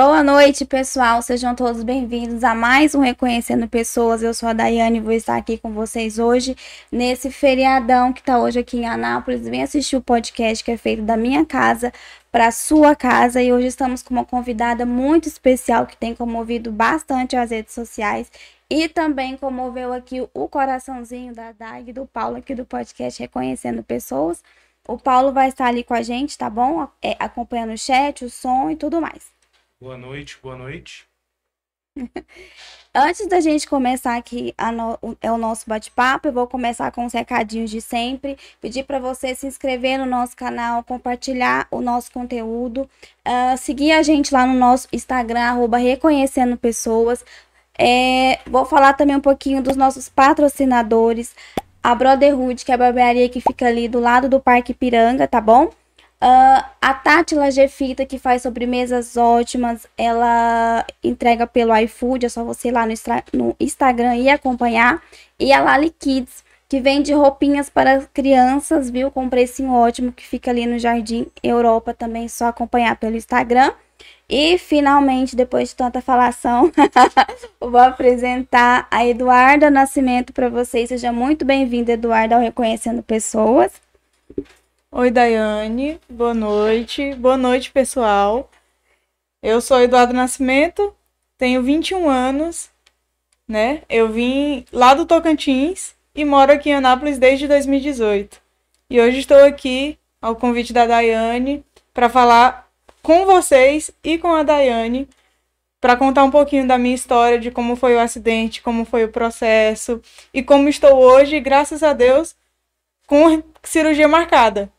Boa noite, pessoal. Sejam todos bem-vindos a mais um Reconhecendo Pessoas. Eu sou a Daiane e vou estar aqui com vocês hoje nesse feriadão que está hoje aqui em Anápolis. Vem assistir o podcast que é feito da minha casa para sua casa e hoje estamos com uma convidada muito especial que tem comovido bastante as redes sociais e também comoveu aqui o coraçãozinho da Dag e do Paulo aqui do podcast Reconhecendo Pessoas. O Paulo vai estar ali com a gente, tá bom? É, acompanhando o chat, o som e tudo mais. Boa noite, boa noite. Antes da gente começar aqui no, é o nosso bate-papo, eu vou começar com os recadinhos de sempre. Pedir para você se inscrever no nosso canal, compartilhar o nosso conteúdo, uh, seguir a gente lá no nosso Instagram, arroba Reconhecendo Pessoas. É, vou falar também um pouquinho dos nossos patrocinadores. A Brotherhood, que é a barbearia que fica ali do lado do Parque Piranga, tá bom? Uh, a Tátila Gefita, que faz sobremesas ótimas, ela entrega pelo iFood, é só você ir lá no, no Instagram e acompanhar. E a Lali Kids, que vende roupinhas para crianças, viu? Com precinho ótimo, que fica ali no Jardim Europa também, é só acompanhar pelo Instagram. E finalmente, depois de tanta falação, vou apresentar a Eduarda Nascimento para vocês. Seja muito bem-vinda, Eduarda, ao Reconhecendo Pessoas. Oi, Daiane. Boa noite. Boa noite, pessoal. Eu sou Eduardo Nascimento, tenho 21 anos, né? Eu vim lá do Tocantins e moro aqui em Anápolis desde 2018. E hoje estou aqui ao convite da Daiane para falar com vocês e com a Daiane para contar um pouquinho da minha história, de como foi o acidente, como foi o processo e como estou hoje, graças a Deus, com cirurgia marcada.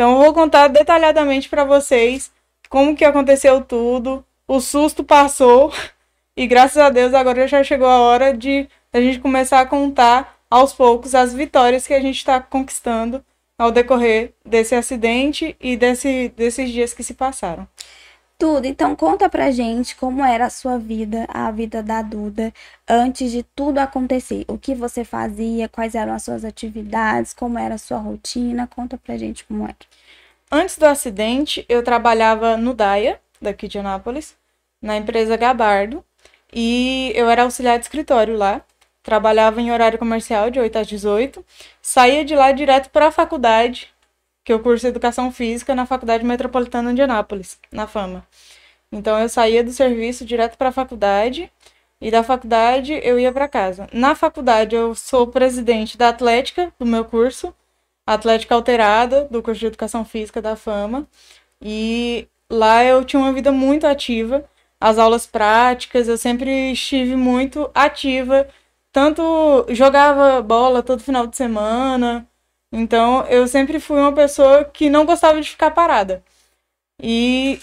Então eu vou contar detalhadamente para vocês como que aconteceu tudo. O susto passou e graças a Deus agora já chegou a hora de a gente começar a contar aos poucos as vitórias que a gente está conquistando ao decorrer desse acidente e desse, desses dias que se passaram. Tudo. Então conta pra gente como era a sua vida, a vida da Duda, antes de tudo acontecer. O que você fazia, quais eram as suas atividades, como era a sua rotina. Conta pra gente como era. Antes do acidente, eu trabalhava no DAIA, daqui de Anápolis, na empresa Gabardo, e eu era auxiliar de escritório lá. Trabalhava em horário comercial de 8 às 18, saía de lá direto para a faculdade, que eu curso Educação Física na Faculdade Metropolitana de Anápolis, na Fama. Então eu saía do serviço direto para a faculdade e da faculdade eu ia para casa. Na faculdade eu sou presidente da Atlética do meu curso, Atlética Alterada, do curso de Educação Física da Fama. E lá eu tinha uma vida muito ativa. As aulas práticas, eu sempre estive muito ativa. Tanto jogava bola todo final de semana, então, eu sempre fui uma pessoa que não gostava de ficar parada. E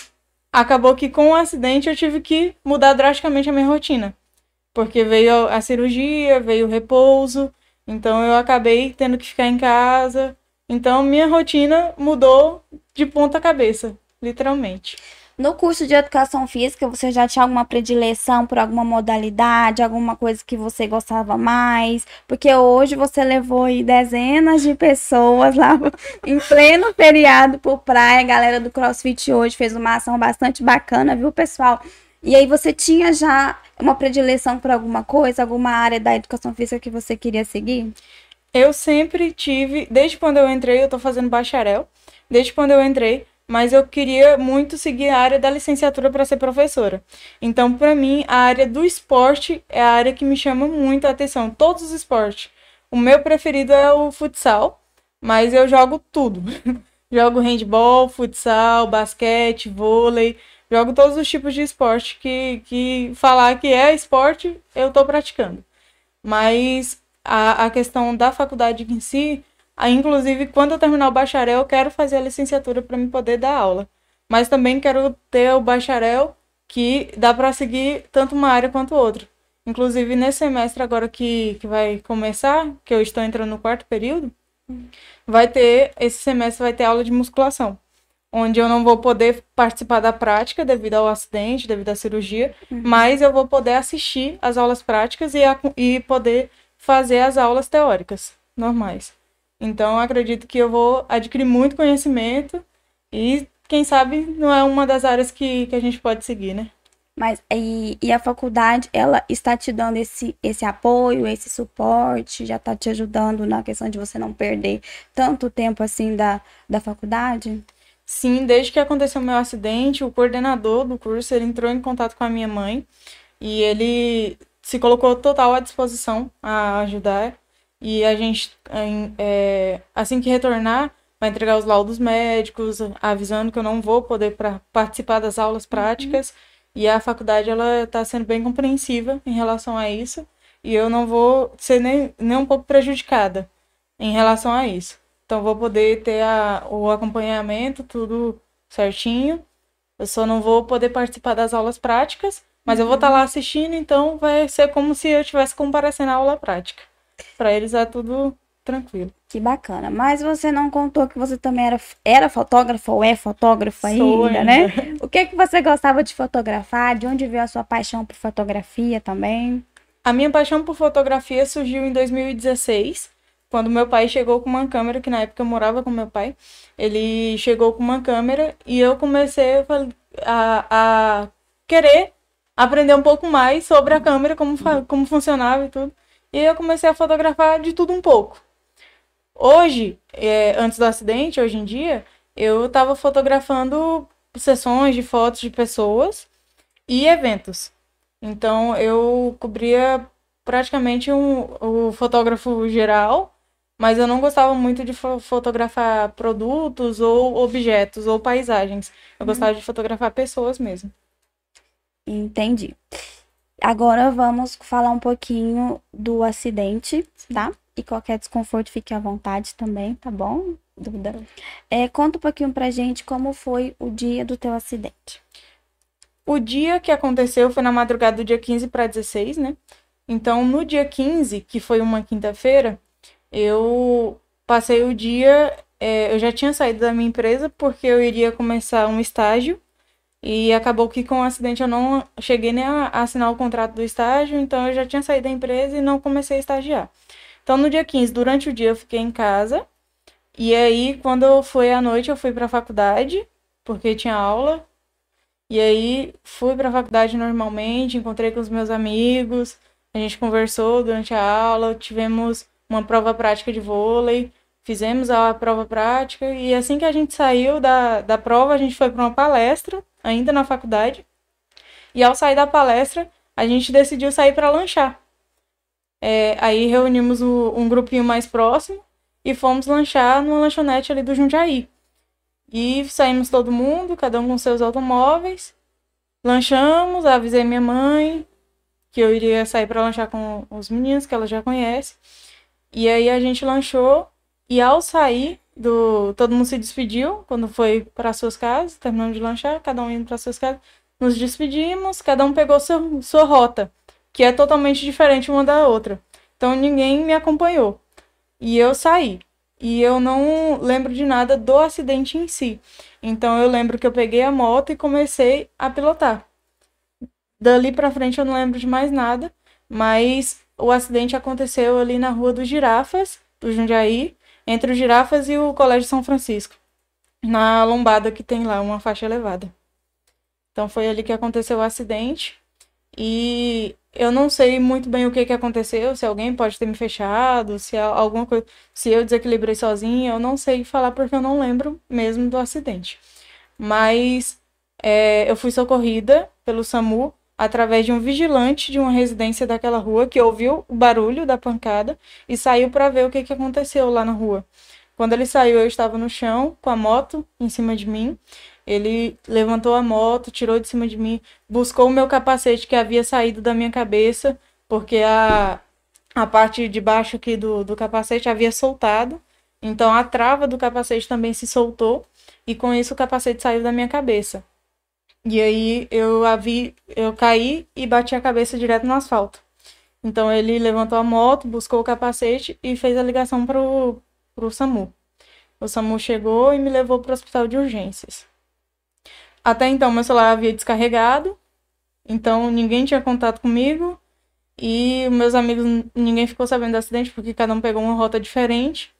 acabou que com o acidente eu tive que mudar drasticamente a minha rotina. Porque veio a cirurgia, veio o repouso, então eu acabei tendo que ficar em casa. Então minha rotina mudou de ponta cabeça, literalmente. No curso de educação física, você já tinha alguma predileção por alguma modalidade, alguma coisa que você gostava mais? Porque hoje você levou aí dezenas de pessoas lá em pleno feriado por praia. A galera do CrossFit hoje fez uma ação bastante bacana, viu, pessoal? E aí você tinha já uma predileção por alguma coisa, alguma área da educação física que você queria seguir? Eu sempre tive, desde quando eu entrei, eu tô fazendo bacharel. Desde quando eu entrei, mas eu queria muito seguir a área da licenciatura para ser professora. Então, para mim, a área do esporte é a área que me chama muito a atenção, todos os esportes. O meu preferido é o futsal, mas eu jogo tudo. jogo handball, futsal, basquete, vôlei, jogo todos os tipos de esporte que, que falar que é esporte, eu estou praticando. Mas a, a questão da faculdade em si, Aí, inclusive, quando eu terminar o bacharel, eu quero fazer a licenciatura para me poder dar aula. Mas também quero ter o bacharel que dá para seguir tanto uma área quanto outra. Inclusive, nesse semestre agora que, que vai começar, que eu estou entrando no quarto período, vai ter, esse semestre vai ter aula de musculação. Onde eu não vou poder participar da prática devido ao acidente, devido à cirurgia, uhum. mas eu vou poder assistir as aulas práticas e, a, e poder fazer as aulas teóricas normais. Então, acredito que eu vou adquirir muito conhecimento e, quem sabe, não é uma das áreas que, que a gente pode seguir, né? Mas e, e a faculdade, ela está te dando esse, esse apoio, esse suporte, já está te ajudando na questão de você não perder tanto tempo assim da, da faculdade? Sim, desde que aconteceu o meu acidente, o coordenador do curso, ele entrou em contato com a minha mãe e ele se colocou total à disposição a ajudar. E a gente, é, assim que retornar, vai entregar os laudos médicos, avisando que eu não vou poder pra, participar das aulas uhum. práticas. Uhum. E a faculdade ela está sendo bem compreensiva em relação a isso. E eu não vou ser nem, nem um pouco prejudicada em relação a isso. Então vou poder ter a, o acompanhamento, tudo certinho. Eu só não vou poder participar das aulas práticas, mas uhum. eu vou estar tá lá assistindo, então vai ser como se eu estivesse comparecendo à aula prática. Para eles é tudo tranquilo. Que bacana. Mas você não contou que você também era, era fotógrafa ou é fotógrafa ainda, ainda, né? O que que você gostava de fotografar? De onde veio a sua paixão por fotografia também? A minha paixão por fotografia surgiu em 2016, quando meu pai chegou com uma câmera, que na época eu morava com meu pai. Ele chegou com uma câmera e eu comecei a, a querer aprender um pouco mais sobre a câmera, como, como funcionava e tudo. E eu comecei a fotografar de tudo um pouco. Hoje, é, antes do acidente, hoje em dia, eu estava fotografando sessões de fotos de pessoas e eventos. Então, eu cobria praticamente um, o fotógrafo geral, mas eu não gostava muito de fo fotografar produtos ou objetos ou paisagens. Eu uhum. gostava de fotografar pessoas mesmo. Entendi. Agora vamos falar um pouquinho do acidente, tá? E qualquer desconforto fique à vontade também, tá bom? Dúvida. É, conta um pouquinho pra gente como foi o dia do teu acidente. O dia que aconteceu foi na madrugada do dia 15 para 16, né? Então, no dia 15, que foi uma quinta-feira, eu passei o dia. É, eu já tinha saído da minha empresa porque eu iria começar um estágio. E acabou que com o acidente eu não cheguei nem a assinar o contrato do estágio, então eu já tinha saído da empresa e não comecei a estagiar. Então, no dia 15, durante o dia, eu fiquei em casa. E aí, quando fui à noite, eu fui para a faculdade, porque tinha aula. E aí, fui para a faculdade normalmente, encontrei com os meus amigos, a gente conversou durante a aula, tivemos uma prova prática de vôlei, fizemos a prova prática. E assim que a gente saiu da, da prova, a gente foi para uma palestra, ainda na faculdade. E ao sair da palestra, a gente decidiu sair para lanchar. É, aí reunimos o, um grupinho mais próximo e fomos lanchar numa lanchonete ali do Jundiaí. E saímos todo mundo, cada um com seus automóveis. Lanchamos, avisei minha mãe que eu iria sair para lanchar com os meninos que ela já conhece. E aí a gente lanchou e ao sair do todo mundo se despediu quando foi para suas casas, terminamos de lanchar, cada um indo para suas casas. Nos despedimos, cada um pegou seu, sua rota que é totalmente diferente uma da outra. Então ninguém me acompanhou. E eu saí. E eu não lembro de nada do acidente em si. Então eu lembro que eu peguei a moto e comecei a pilotar. Dali para frente eu não lembro de mais nada, mas o acidente aconteceu ali na Rua dos Girafas, do Jundiaí, entre os Girafas e o Colégio São Francisco, na lombada que tem lá, uma faixa elevada. Então foi ali que aconteceu o acidente. E eu não sei muito bem o que, que aconteceu, se alguém pode ter me fechado, se alguma coisa, se eu desequilibrei sozinha, eu não sei falar porque eu não lembro mesmo do acidente. Mas é, eu fui socorrida pelo SAMU através de um vigilante de uma residência daquela rua que ouviu o barulho da pancada e saiu para ver o que, que aconteceu lá na rua. Quando ele saiu, eu estava no chão com a moto em cima de mim ele levantou a moto, tirou de cima de mim, buscou o meu capacete que havia saído da minha cabeça, porque a, a parte de baixo aqui do, do capacete havia soltado. Então a trava do capacete também se soltou e com isso o capacete saiu da minha cabeça. E aí eu a vi, eu caí e bati a cabeça direto no asfalto. Então ele levantou a moto, buscou o capacete e fez a ligação pro, pro SAMU. O SAMU chegou e me levou para o hospital de urgências. Até então, meu celular havia descarregado, então ninguém tinha contato comigo. E meus amigos, ninguém ficou sabendo do acidente, porque cada um pegou uma rota diferente.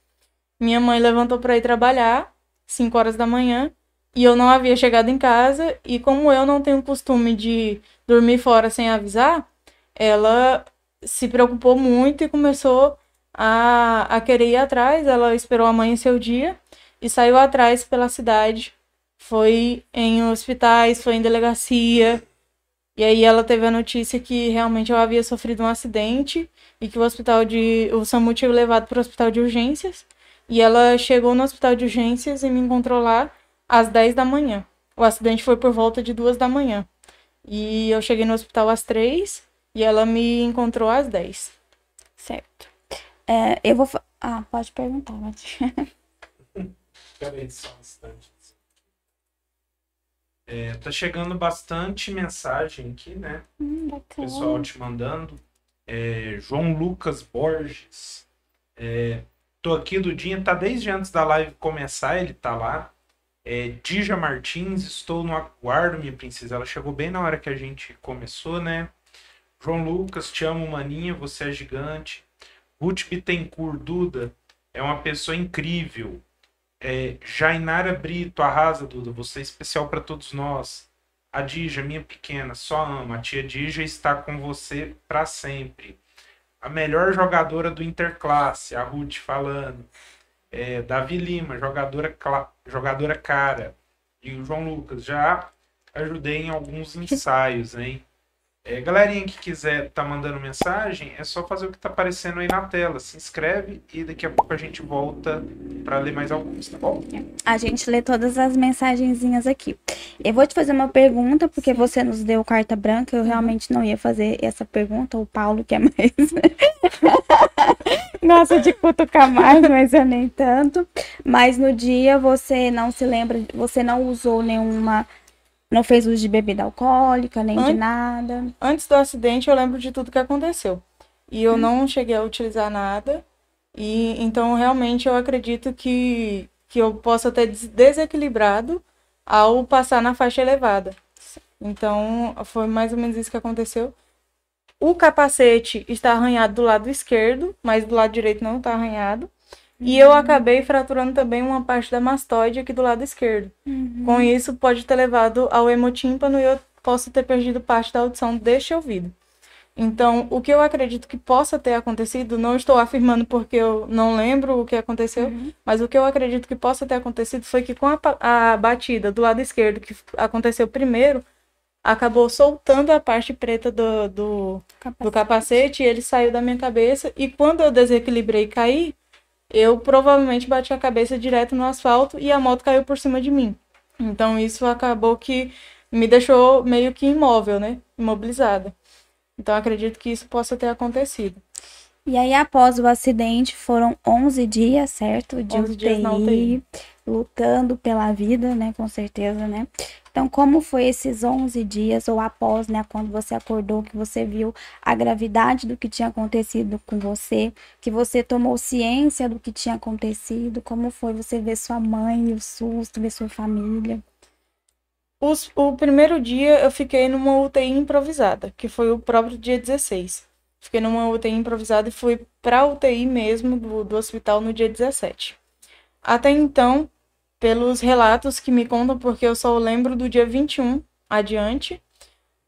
Minha mãe levantou para ir trabalhar, 5 horas da manhã, e eu não havia chegado em casa. E como eu não tenho costume de dormi fora sem avisar, ela se preocupou muito e começou a, a querer ir atrás. Ela esperou amanhecer o dia e saiu atrás pela cidade. Foi em hospitais, foi em delegacia. E aí ela teve a notícia que realmente eu havia sofrido um acidente e que o hospital de. O SAMU tinha levado para o hospital de urgências. E ela chegou no hospital de urgências e me encontrou lá às 10 da manhã. O acidente foi por volta de duas da manhã. E eu cheguei no hospital às três e ela me encontrou às 10. Certo. É, eu vou. Ah, pode perguntar, Mati. Peraí, só um instante. É, tá chegando bastante mensagem aqui, né? Hum, bacana. pessoal te mandando. É, João Lucas Borges. É, tô aqui do dia, tá desde antes da live começar, ele tá lá. É, Dija Martins, estou no aguardo, minha princesa. Ela chegou bem na hora que a gente começou, né? João Lucas, te amo, maninha, você é gigante. Ruth Bittencourt, Duda, é uma pessoa incrível. É, Jainara Brito, arrasa, Duda, você é especial para todos nós. A Dija, minha pequena, só ama. A tia Dija está com você para sempre. A melhor jogadora do Interclasse, a Ruth falando. É, Davi Lima, jogadora, jogadora cara. E o João Lucas, já ajudei em alguns ensaios, hein? É, galerinha que quiser tá mandando mensagem, é só fazer o que tá aparecendo aí na tela. Se inscreve e daqui a pouco a gente volta para ler mais alguns, tá bom? A gente lê todas as mensagenzinhas aqui. Eu vou te fazer uma pergunta, porque você nos deu carta branca. Eu realmente não ia fazer essa pergunta. O Paulo, que é mais. Nossa, de cutucar mais, mas eu nem tanto. Mas no dia você não se lembra, você não usou nenhuma. Não fez uso de bebida alcoólica, nem de nada. Antes do acidente, eu lembro de tudo que aconteceu. E eu não cheguei a utilizar nada. E então, realmente, eu acredito que, que eu possa ter des- desequilibrado ao passar na faixa elevada. Então, foi mais ou menos isso que aconteceu. O capacete está arranhado do lado esquerdo, mas do lado direito não está arranhado. E eu acabei fraturando também uma parte da mastoide aqui do lado esquerdo. Com isso, pode ter levado ao hemotímpano e eu posso ter perdido parte da audição deste ouvido. Então, o que eu acredito que possa ter acontecido, não estou afirmando porque eu não lembro o que aconteceu, mas o que eu acredito que possa ter acontecido foi que com a, a batida do lado esquerdo, que aconteceu primeiro, acabou soltando a parte preta do, do, do capacete e ele saiu da minha cabeça. E quando eu desequilibrei e caí, eu provavelmente bati a cabeça direto no asfalto e a moto caiu por cima de mim. Então isso acabou que me deixou meio que imóvel, né? Imobilizada. Então acredito que isso possa ter acontecido. E aí, após o acidente, foram 11 dias, certo? De 11 dias na UTI. lutando pela vida, né? Com certeza, né? Então, como foi esses 11 dias, ou após, né? Quando você acordou, que você viu a gravidade do que tinha acontecido com você, que você tomou ciência do que tinha acontecido, como foi você ver sua mãe, o susto, ver sua família? Os- o primeiro dia eu fiquei numa UTI improvisada, que foi o próprio dia 16. Fiquei numa UTI improvisada e fui pra UTI mesmo do, do hospital no dia 17. Até então, pelos relatos que me contam, porque eu só lembro do dia 21 adiante,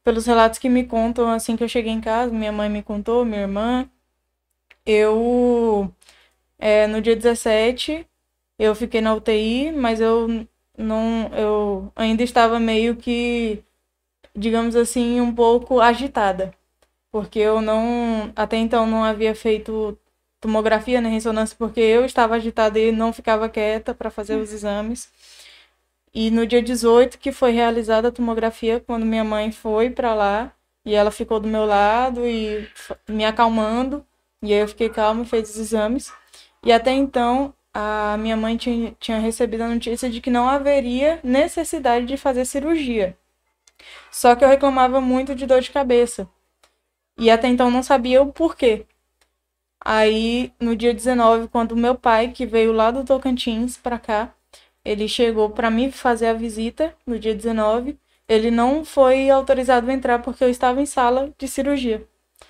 pelos relatos que me contam assim que eu cheguei em casa, minha mãe me contou, minha irmã, eu é, no dia 17 eu fiquei na UTI, mas eu não, eu ainda estava meio que, digamos assim, um pouco agitada, porque eu não, até então não havia feito tomografia nem ressonância, porque eu estava agitada e não ficava quieta para fazer os exames. E no dia 18 que foi realizada a tomografia, quando minha mãe foi para lá, e ela ficou do meu lado e me acalmando, e aí eu fiquei calma e fez os exames. E até então, a minha mãe tinha, tinha recebido a notícia de que não haveria necessidade de fazer cirurgia. Só que eu reclamava muito de dor de cabeça. E até então não sabia o porquê. Aí, no dia 19, quando meu pai, que veio lá do Tocantins para cá, ele chegou para mim fazer a visita no dia 19. Ele não foi autorizado a entrar porque eu estava em sala de cirurgia.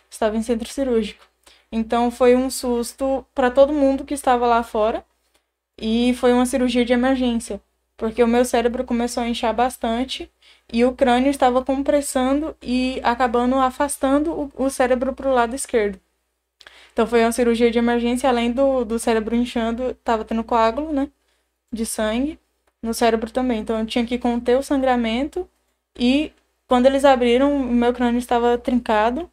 Estava em centro cirúrgico. Então foi um susto para todo mundo que estava lá fora. E foi uma cirurgia de emergência, porque o meu cérebro começou a inchar bastante e o crânio estava compressando e acabando afastando o, cérebro para o lado esquerdo. Então foi uma cirurgia de emergência, além do, do cérebro inchando, estava tendo coágulo, né? De sangue no cérebro também. Então eu tinha que conter o sangramento e quando eles abriram, o meu crânio estava trincado,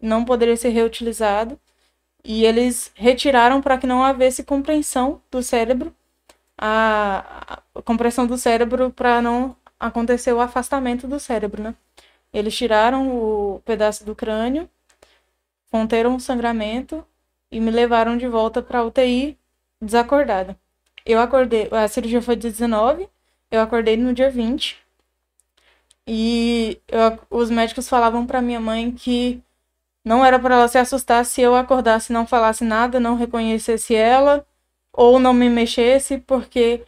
não poderia ser reutilizado. E eles retiraram para que não houvesse compreensão do cérebro, a, a compressão do cérebro para não acontecer o afastamento do cérebro, né? Eles tiraram o pedaço do crânio, conteram o sangramento e me levaram de volta para UTI desacordada. Eu acordei, a cirurgia foi dia 19, eu acordei no dia 20. E eu, os médicos falavam para minha mãe que não era para ela se assustar se eu acordasse não falasse nada, não reconhecesse ela ou não me mexesse, porque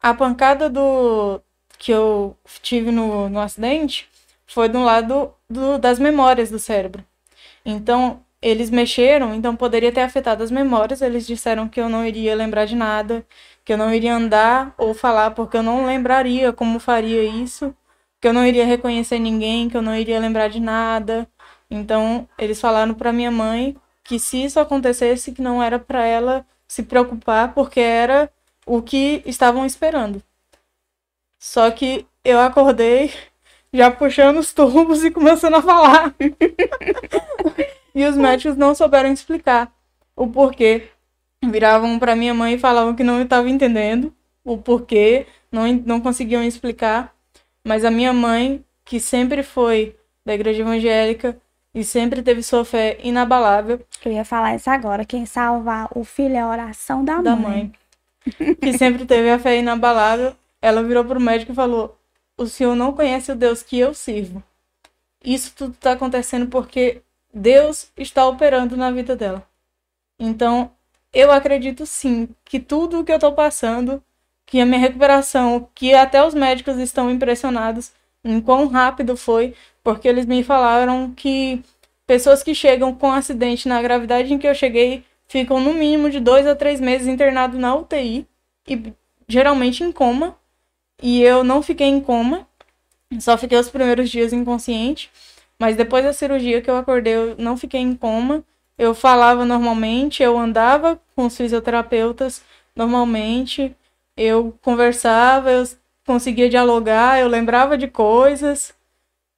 a pancada do que eu tive no, no acidente foi do lado do, das memórias do cérebro. Então, eles mexeram, então poderia ter afetado as memórias. Eles disseram que eu não iria lembrar de nada, que eu não iria andar ou falar porque eu não lembraria como faria isso, que eu não iria reconhecer ninguém, que eu não iria lembrar de nada. Então, eles falaram para minha mãe que se isso acontecesse, que não era para ela se preocupar, porque era o que estavam esperando. Só que eu acordei já puxando os tubos e começando a falar. e os médicos não souberam explicar o porquê. Viravam para minha mãe e falavam que não estava entendendo o porquê, não, não conseguiam explicar. Mas a minha mãe, que sempre foi da igreja evangélica e sempre teve sua fé inabalável. Eu ia falar isso agora. Quem salva o filho é a oração da, da mãe. mãe. que sempre teve a fé inabalável. Ela virou para o médico e falou: O senhor não conhece o Deus que eu sirvo. Isso tudo está acontecendo porque Deus está operando na vida dela. Então, eu acredito sim que tudo o que eu estou passando, que a minha recuperação, que até os médicos estão impressionados em quão rápido foi, porque eles me falaram que pessoas que chegam com acidente na gravidade em que eu cheguei ficam no mínimo de dois a três meses internados na UTI e geralmente em coma. E eu não fiquei em coma, só fiquei os primeiros dias inconsciente. Mas depois da cirurgia que eu acordei, eu não fiquei em coma. Eu falava normalmente, eu andava com os fisioterapeutas normalmente, eu conversava, eu conseguia dialogar, eu lembrava de coisas,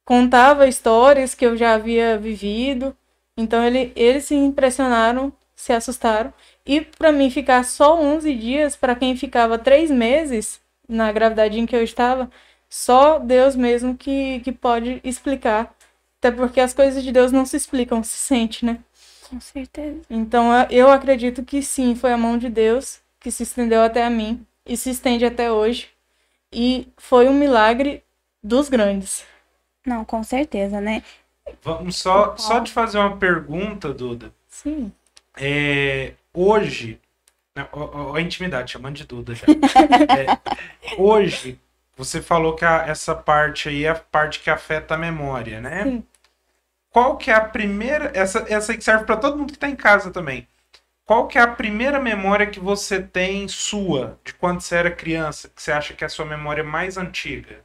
contava histórias que eu já havia vivido. Então ele, eles se impressionaram, se assustaram. E para mim ficar só 11 dias, para quem ficava três meses na gravidade em que eu estava, só Deus mesmo que, que pode explicar até porque as coisas de Deus não se explicam, se sente, né? Com certeza. Então eu acredito que sim, foi a mão de Deus que se estendeu até a mim e se estende até hoje. E foi um milagre dos grandes. Não, com certeza, né? Vamos só, só te fazer uma pergunta, Duda. Sim. É, hoje, a, intimidade, chamando de Duda já. é, hoje, você falou que a, essa parte aí é a parte que afeta a memória, né? Sim. Qual que é a primeira. Essa, essa aí que serve para todo mundo que está em casa também. Qual que é a primeira memória que você tem sua de quando você era criança, que você acha que é a sua memória mais antiga?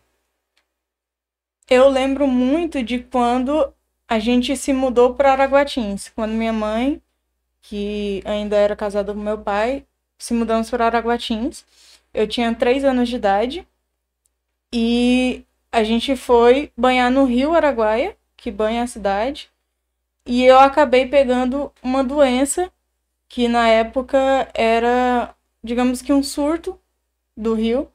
Eu lembro muito de quando a gente se mudou para Araguatins, quando minha mãe, que ainda era casada com meu pai, se mudamos para Araguatins. Eu tinha três anos de idade e a gente foi banhar no rio Araguaia, que banha a cidade. E eu acabei pegando uma doença que na época era, digamos que um surto do rio.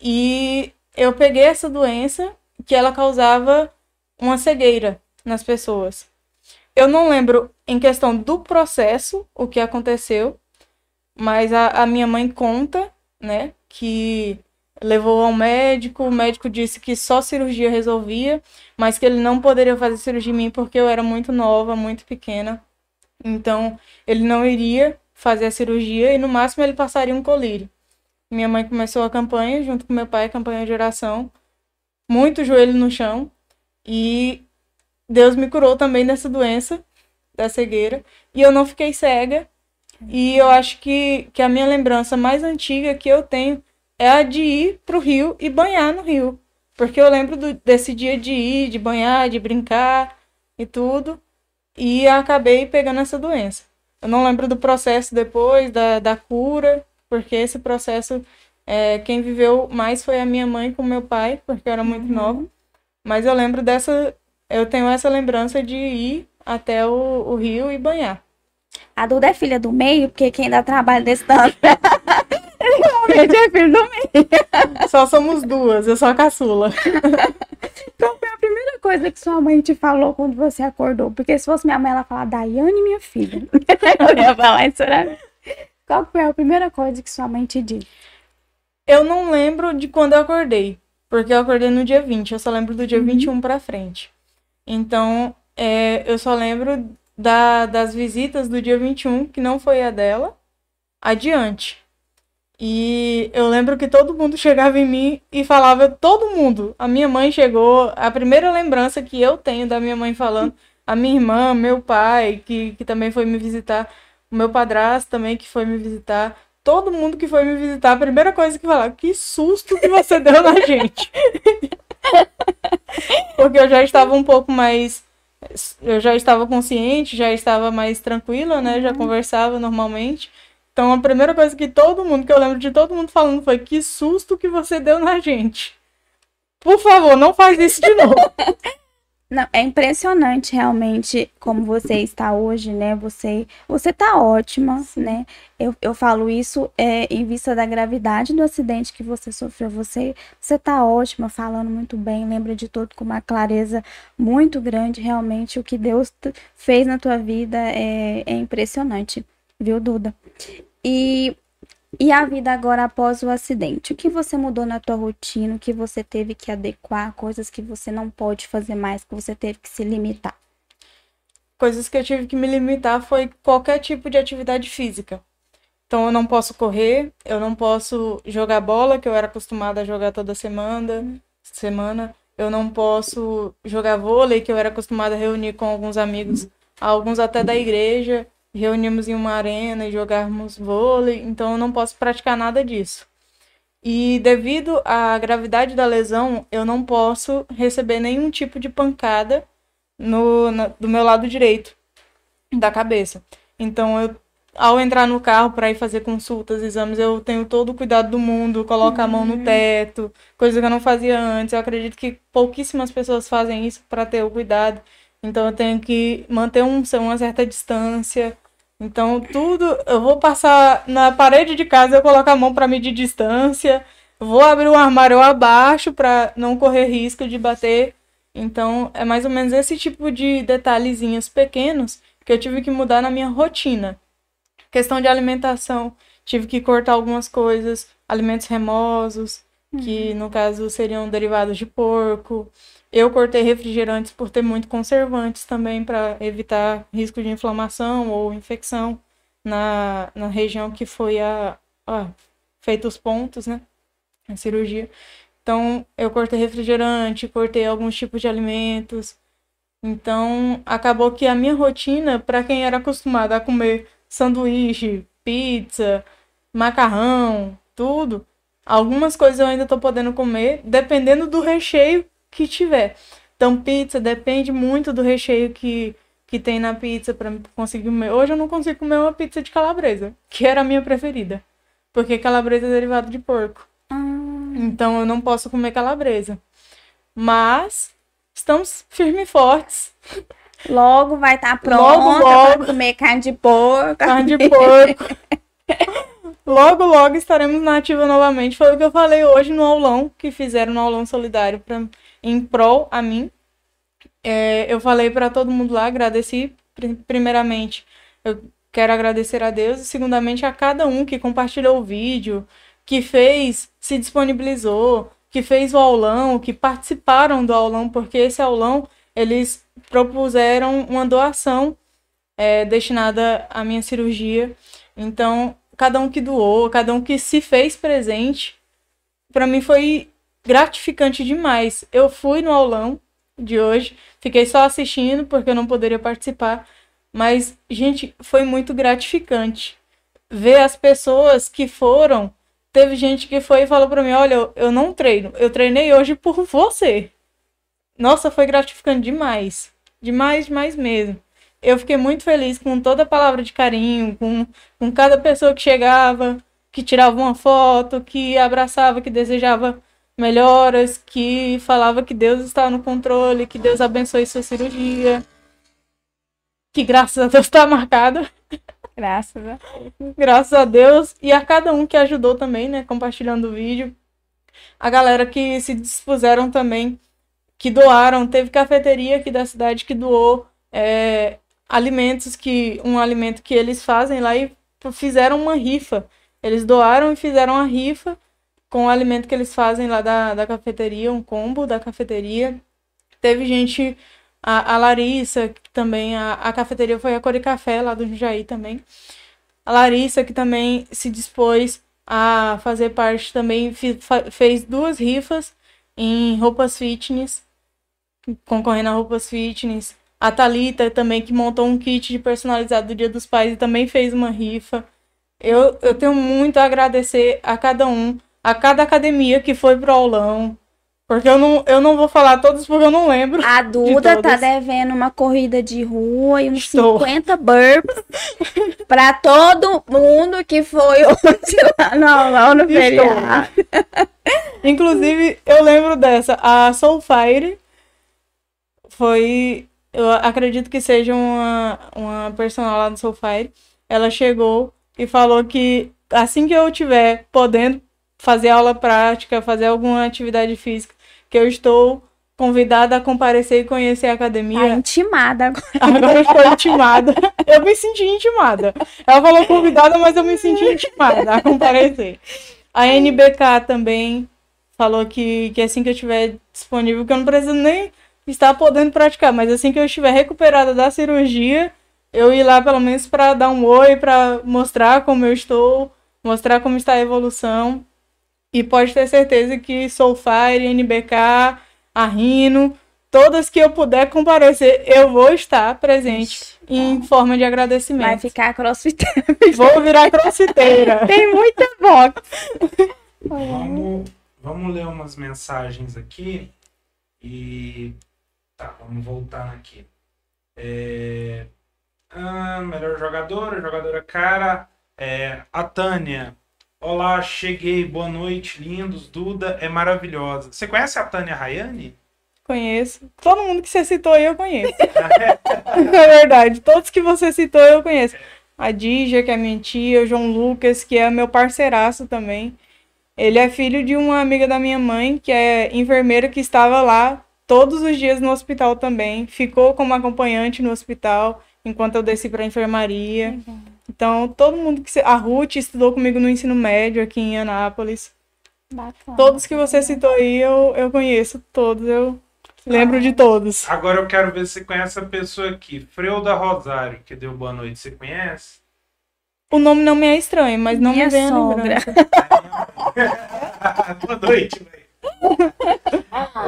E eu peguei essa doença que ela causava uma cegueira nas pessoas. Eu não lembro em questão do processo o que aconteceu, mas a, a minha mãe conta, né, que levou ao médico, o médico disse que só cirurgia resolvia, mas que ele não poderia fazer cirurgia em mim porque eu era muito nova, muito pequena. Então, ele não iria fazer a cirurgia e no máximo ele passaria um colírio. Minha mãe começou a campanha junto com meu pai, campanha de oração, muito joelho no chão e Deus me curou também dessa doença, da cegueira, e eu não fiquei cega. E eu acho que, que a minha lembrança mais antiga que eu tenho é a de ir pro rio e banhar no rio. Porque eu lembro do, desse dia de ir, de banhar, de brincar e tudo. E acabei pegando essa doença. Eu não lembro do processo depois, da, da cura, porque esse processo, é, quem viveu mais foi a minha mãe com meu pai, porque eu era muito uhum. nova. Mas eu lembro dessa. Eu tenho essa lembrança de ir até o, o rio e banhar. A Duda é filha do meio, porque quem dá trabalho desse tanto. Realmente é filho do meio. Só somos duas, eu sou a caçula. Então foi a primeira coisa que sua mãe te falou quando você acordou. Porque se fosse minha mãe, ela falar Daiane, minha filha. eu ia falar isso? Qual foi a primeira coisa que sua mãe te disse? Eu não lembro de quando eu acordei. Porque eu acordei no dia 20. Eu só lembro do dia uhum. 21 pra frente. Então, é, eu só lembro da, das visitas do dia 21, que não foi a dela, adiante. E eu lembro que todo mundo chegava em mim e falava, todo mundo. A minha mãe chegou, a primeira lembrança que eu tenho da minha mãe falando, a minha irmã, meu pai, que, que também foi me visitar, o meu padrasto também que foi me visitar, todo mundo que foi me visitar, a primeira coisa que falava, que susto que você deu na gente. Porque eu já estava um pouco mais eu já estava consciente, já estava mais tranquila, né? Já uhum. conversava normalmente. Então a primeira coisa que todo mundo, que eu lembro de todo mundo falando foi que susto que você deu na gente. Por favor, não faz isso de novo. Não, é impressionante realmente como você está hoje, né? Você, você tá ótima, Sim. né? Eu, eu falo isso é, em vista da gravidade do acidente que você sofreu. Você, você tá ótima, falando muito bem, lembra de tudo com uma clareza muito grande. Realmente, o que Deus fez na tua vida é, é impressionante, viu, Duda? E e a vida agora após o acidente? O que você mudou na tua rotina? O que você teve que adequar? Coisas que você não pode fazer mais, que você teve que se limitar? Coisas que eu tive que me limitar foi qualquer tipo de atividade física. Então eu não posso correr, eu não posso jogar bola, que eu era acostumada a jogar toda semana, semana. Eu não posso jogar vôlei, que eu era acostumada a reunir com alguns amigos, alguns até da igreja reunirmos em uma arena e jogarmos vôlei, então eu não posso praticar nada disso. E devido à gravidade da lesão, eu não posso receber nenhum tipo de pancada no, na, do meu lado direito da cabeça. Então, eu, ao entrar no carro para ir fazer consultas, exames, eu tenho todo o cuidado do mundo, coloco uhum. a mão no uhum. teto, coisa que eu não fazia antes. Eu acredito que pouquíssimas pessoas fazem isso para ter o cuidado. Então eu tenho que manter um, uma certa distância. Então tudo, eu vou passar na parede de casa, eu coloco a mão para medir distância. Vou abrir o armário abaixo para não correr risco de bater. Então é mais ou menos esse tipo de detalhezinhos pequenos que eu tive que mudar na minha rotina. Questão de alimentação, tive que cortar algumas coisas, alimentos remosos, uhum. que no caso seriam derivados de porco. Eu cortei refrigerantes por ter muito conservantes também para evitar risco de inflamação ou infecção na, na região que foi a, a feito os pontos, né? A cirurgia. Então, eu cortei refrigerante, cortei alguns tipos de alimentos. Então, acabou que a minha rotina, para quem era acostumado a comer sanduíche, pizza, macarrão, tudo, algumas coisas eu ainda tô podendo comer, dependendo do recheio que tiver. Então, pizza depende muito do recheio que, que tem na pizza para conseguir comer. Hoje eu não consigo comer uma pizza de calabresa, que era a minha preferida. Porque calabresa é derivado de porco. Ah. Então eu não posso comer calabresa. Mas estamos firmes e fortes. Logo vai estar tá pronto logo, logo. para comer carne de porco. Carne de porco. logo, logo estaremos na ativa novamente. Foi o que eu falei hoje no aulão, que fizeram no aulão solidário para em prol a mim. É, eu falei para todo mundo lá, agradeci primeiramente. Eu quero agradecer a Deus e segundamente a cada um que compartilhou o vídeo, que fez, se disponibilizou, que fez o aulão, que participaram do aulão, porque esse aulão eles propuseram uma doação é, destinada à minha cirurgia. Então, cada um que doou, cada um que se fez presente, para mim foi gratificante demais. Eu fui no aulão de hoje, fiquei só assistindo porque eu não poderia participar, mas gente, foi muito gratificante ver as pessoas que foram teve gente que foi e falou pra mim: Olha, eu não treino, eu treinei hoje por você. Nossa, foi gratificante demais. Demais, demais mesmo. Eu fiquei muito feliz com toda a palavra de carinho, com, com cada pessoa que chegava, que tirava uma foto, que abraçava, que desejava melhoras, que falava que Deus está no controle, que Deus abençoe sua cirurgia. Que graças a Deus está marcado. Graças a Graças a Deus. E a cada um que ajudou também, né? Compartilhando o vídeo. A galera que se dispuseram também, que doaram. Teve cafeteria aqui da cidade que doou é, alimentos, que um alimento que eles fazem lá e fizeram uma rifa. Eles doaram e fizeram a rifa com o alimento que eles fazem lá da, da cafeteria, um combo da cafeteria. Teve gente a, a Larissa, que também, a, a cafeteria foi a Cor e Café, lá do Jundiaí também. A Larissa, que também se dispôs a fazer parte, também fi, fez duas rifas em roupas fitness, concorrendo a roupas fitness. A Thalita também, que montou um kit de personalizado do Dia dos Pais e também fez uma rifa. Eu, eu tenho muito a agradecer a cada um, a cada academia que foi pro aulão, porque eu não, eu não vou falar todos porque eu não lembro. A Duda de tá devendo uma corrida de rua e uns Estou. 50 burps pra todo mundo que foi hoje lá no aulão no feriado. Inclusive, eu lembro dessa. A Soulfire foi. Eu acredito que seja uma, uma personal lá do Soulfire. Ela chegou e falou que assim que eu tiver podendo fazer aula prática, fazer alguma atividade física, que eu estou convidada a comparecer e conhecer a academia. Tá intimada agora. Agora estou intimada. Eu me senti intimada. Ela falou convidada, mas eu me senti intimada a comparecer. A NBK também falou que, que assim que eu estiver disponível, que eu não preciso nem estar podendo praticar, mas assim que eu estiver recuperada da cirurgia, eu ir lá pelo menos para dar um oi, para mostrar como eu estou, mostrar como está a evolução. E pode ter certeza que Soulfire, NBK, a Rino, todas que eu puder comparecer, eu vou estar presente Ixi, em forma de agradecimento. Vai ficar crossfiteira. Vou virar crossfiteira. Tem muita box. vamos, vamos ler umas mensagens aqui. E. Tá, vamos voltar aqui. É... Ah, melhor jogadora, jogadora cara. É, a Tânia. Olá, cheguei, boa noite, lindos. Duda é maravilhosa. Você conhece a Tânia Rayane? Conheço. Todo mundo que você citou aí eu conheço. é verdade. Todos que você citou eu conheço. A Dija, que é minha tia, o João Lucas, que é meu parceiraço também. Ele é filho de uma amiga da minha mãe, que é enfermeira que estava lá todos os dias no hospital também. Ficou como acompanhante no hospital enquanto eu desci para enfermaria. Uhum. Então, todo mundo que. A Ruth estudou comigo no ensino médio aqui em Anápolis. Bacana. Todos que você citou aí, eu, eu conheço todos. Eu lembro de todos. Agora eu quero ver se você conhece a pessoa aqui. Freuda Rosário, que deu boa noite. Você conhece? O nome não me é estranho, mas não Minha me vem sogra. boa noite, velho.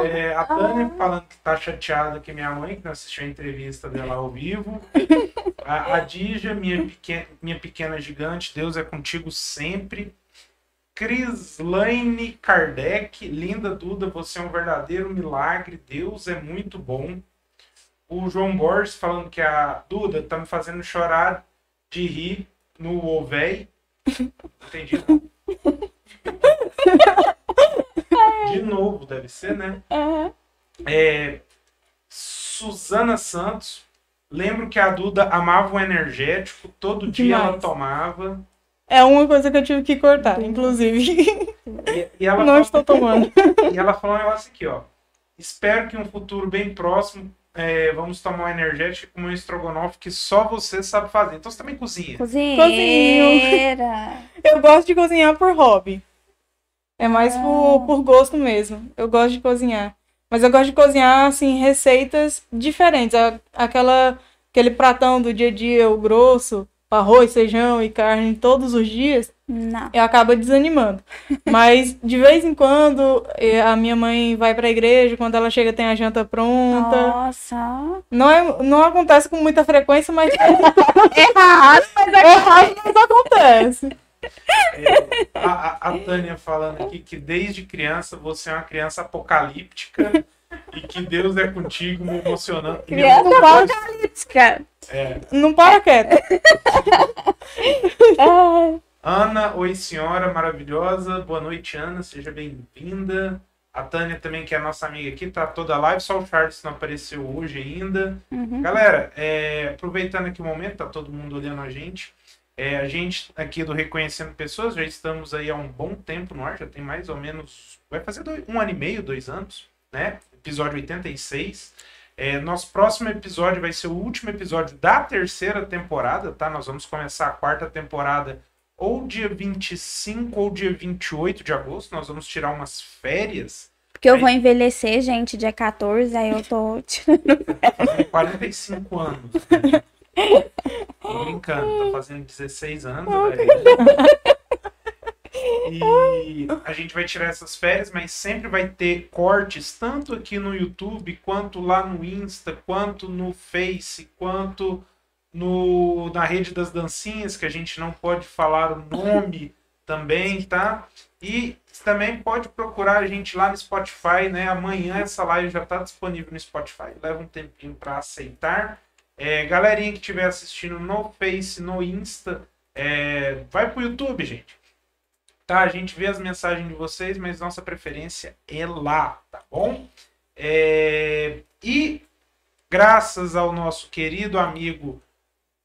É, a Tânia falando que tá chateada que minha mãe, que não assistiu a entrevista dela ao vivo. A, a Dija, minha, pequena, minha pequena gigante, Deus é contigo sempre. Crislaine Kardec, linda Duda, você é um verdadeiro milagre, Deus é muito bom. O João Borges falando que a Duda tá me fazendo chorar de rir no ovéi. Entendi. De novo, deve ser, né? Uhum. É, Suzana Santos. Lembro que a Duda amava o energético, todo dia ela tomava. É uma coisa que eu tive que cortar, inclusive. E, e ela Não falou, estou tomando. E ela falou um negócio aqui, ó. Espero que em um futuro bem próximo é, vamos tomar um energético com um estrogonofe que só você sabe fazer. Então você também cozinha. Cozinheira. Cozinho. Eu gosto de cozinhar por hobby. É mais ah. por, por gosto mesmo. Eu gosto de cozinhar. Mas eu gosto de cozinhar, assim, receitas diferentes. Aquela, aquele pratão do dia a dia, o grosso, arroz, feijão e carne todos os dias, Não. eu acabo desanimando. Mas de vez em quando a minha mãe vai para a igreja, quando ela chega tem a janta pronta. Nossa. Não é, não acontece com muita frequência, mas é raro, mas, é raro, mas acontece. É, a, a, Tânia falando aqui que desde criança você é uma criança apocalíptica e que Deus é contigo, me emocionando. Criança apocalíptica. É. Não para quieto. Ai, Ana, oi senhora maravilhosa. Boa noite, Ana. Seja bem-vinda. A Tânia também, que é a nossa amiga aqui, tá toda live. Só o Charles não apareceu hoje ainda. uhum. Galera, é, aproveitando aqui o momento, tá todo mundo olhando a gente. É, a gente aqui do Reconhecendo Pessoas, já estamos aí há um bom tempo no ar, já tem mais ou menos. Vai fazer dois- um ano e meio, dois anos, né? Episódio 86. É, nosso próximo episódio vai ser o último episódio da terceira temporada, tá? Nós vamos começar a quarta temporada ou dia 25 ou dia 28 de agosto. Nós vamos tirar umas férias. Porque eu vou envelhecer, gente, dia 14, aí eu tô tirando. Tá fazendo 45 anos. Né? Tô brincando, tá fazendo 16 anos. E a gente vai tirar essas férias, mas sempre vai ter cortes, tanto aqui no YouTube, quanto lá no Insta, quanto no Face, quanto no, na rede das dancinhas, que a gente não pode falar o nome também, tá? E também pode procurar a gente lá no Spotify, né? Amanhã essa live já está disponível no Spotify. Leva um tempinho para aceitar. É, galerinha que estiver assistindo no Face, no Insta, é, vai pro YouTube, gente. Tá? A gente vê as mensagens de vocês, mas nossa preferência é lá, tá bom? É, e graças ao nosso querido amigo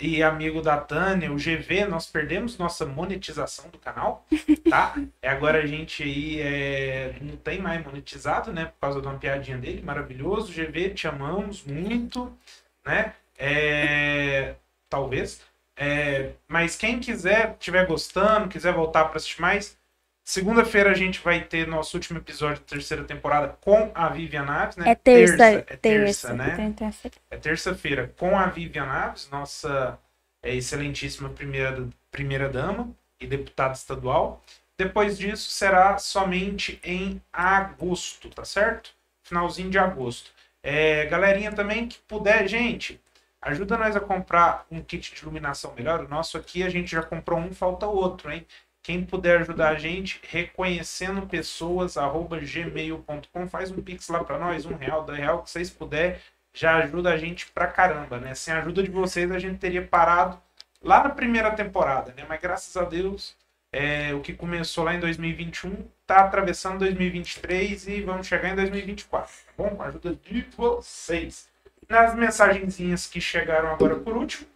e amigo da Tânia, o GV, nós perdemos nossa monetização do canal, tá? É, agora a gente aí é, não tem mais monetizado, né? Por causa de uma piadinha dele, maravilhoso. GV, te amamos muito, né? É, talvez. É, mas quem quiser, estiver gostando, quiser voltar para assistir mais, segunda-feira a gente vai ter nosso último episódio da terceira temporada com a Vivian Naves, né? É terça, é terça, terça, né? terça. É terça-feira com a Vivian Naves, nossa é, excelentíssima primeira, primeira dama e deputada estadual. Depois disso será somente em agosto, tá certo? Finalzinho de agosto. É, galerinha também que puder, gente, ajuda nós a comprar um kit de iluminação melhor. O nosso aqui a gente já comprou um, falta outro, hein? Quem puder ajudar a gente, reconhecendo pessoas, gmail.com, faz um pix lá para nós, um real, dois real, que vocês puder, já ajuda a gente pra caramba, né? Sem a ajuda de vocês, a gente teria parado lá na primeira temporada, né? Mas graças a Deus, é, o que começou lá em 2021 tá atravessando 2023 e vamos chegar em 2024, tá bom? Com a ajuda de vocês. Nas mensagenzinhas que chegaram agora por último,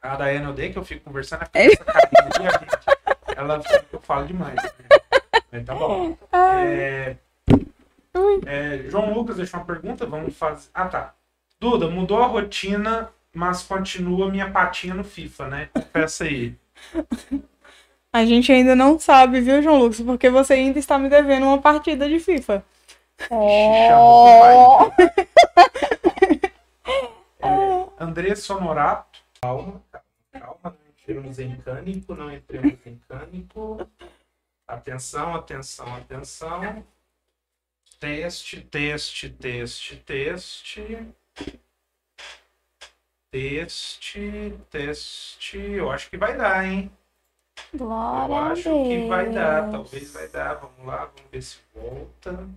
a da NOD, que eu fico conversando, é essa carinha ali, a gente, ela fica que eu falo demais. Né? Mas tá bom. É, é, João Lucas deixou uma pergunta, vamos fazer. Ah, tá. Duda, mudou a rotina, mas continua minha patinha no FIFA, né? Confessa aí. A gente ainda não sabe, viu, João Lucas? Porque você ainda está me devendo uma partida de FIFA. Chamou o pai. É, André Sonorato. Calma, calma, calma. Não entremos em cânico, não entremos em cânico. Atenção, atenção, atenção. Teste, teste, teste, teste. Teste, teste. Eu acho que vai dar, hein? Glória Eu acho que vai dar, talvez vai dar. Vamos lá, vamos ver se volta.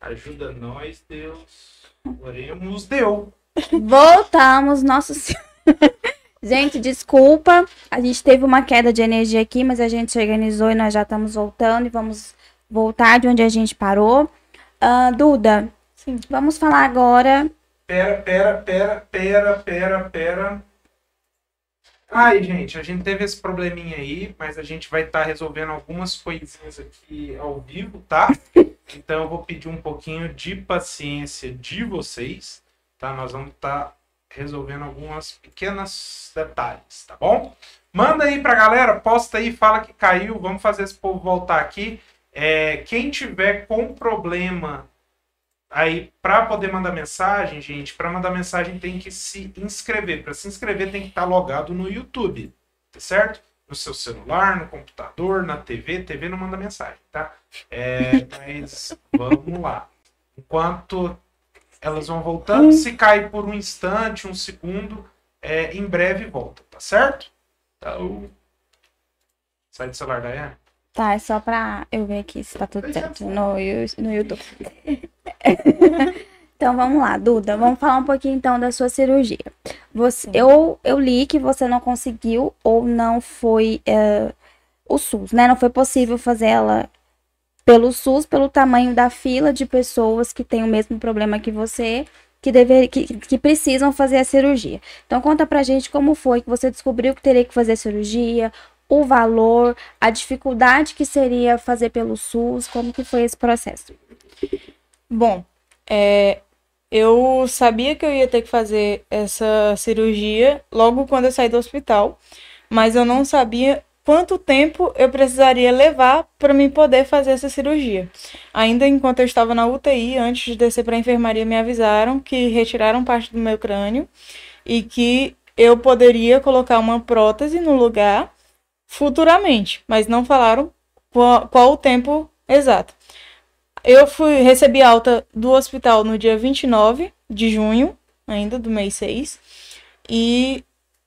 Ajuda nós, Deus. Oremos, deu. Voltamos, nosso Senhor. Gente, desculpa. A gente teve uma queda de energia aqui, mas a gente se organizou e nós já estamos voltando e vamos voltar de onde a gente parou. Ah, Duda, Sim. vamos falar agora. Pera, pera, pera, pera, pera, pera. Ai, gente, a gente teve esse probleminha aí, mas a gente vai estar resolvendo algumas coisinhas aqui ao vivo, tá? Então eu vou pedir um pouquinho de paciência de vocês, tá? Nós vamos estar resolvendo algumas pequenas detalhes, tá bom? Manda aí pra galera, posta aí, fala que caiu, vamos fazer esse povo voltar aqui. É, quem tiver com problema Aí, para poder mandar mensagem, gente, para mandar mensagem tem que se inscrever. Para se inscrever tem que estar logado no YouTube, tá certo? No seu celular, no computador, na TV. TV não manda mensagem, tá? É, mas vamos lá. Enquanto elas vão voltando, se cai por um instante, um segundo, é, em breve volta, tá certo? Então, Sai do celular da Yane. Tá, é só pra eu ver aqui se tá tudo certo no, no YouTube. então vamos lá, Duda. Vamos falar um pouquinho então da sua cirurgia. Você, eu, eu li que você não conseguiu ou não foi é, o SUS, né? Não foi possível fazer ela pelo SUS, pelo tamanho da fila de pessoas que têm o mesmo problema que você, que, dever, que, que precisam fazer a cirurgia. Então conta pra gente como foi que você descobriu que teria que fazer a cirurgia, o valor, a dificuldade que seria fazer pelo SUS, como que foi esse processo? Bom, é, eu sabia que eu ia ter que fazer essa cirurgia logo quando eu saí do hospital, mas eu não sabia quanto tempo eu precisaria levar para mim poder fazer essa cirurgia. Ainda enquanto eu estava na UTI, antes de descer para a enfermaria, me avisaram que retiraram parte do meu crânio e que eu poderia colocar uma prótese no lugar futuramente, mas não falaram qual, qual o tempo exato. Eu fui recebi alta do hospital no dia 29 de junho, ainda do mês 6, e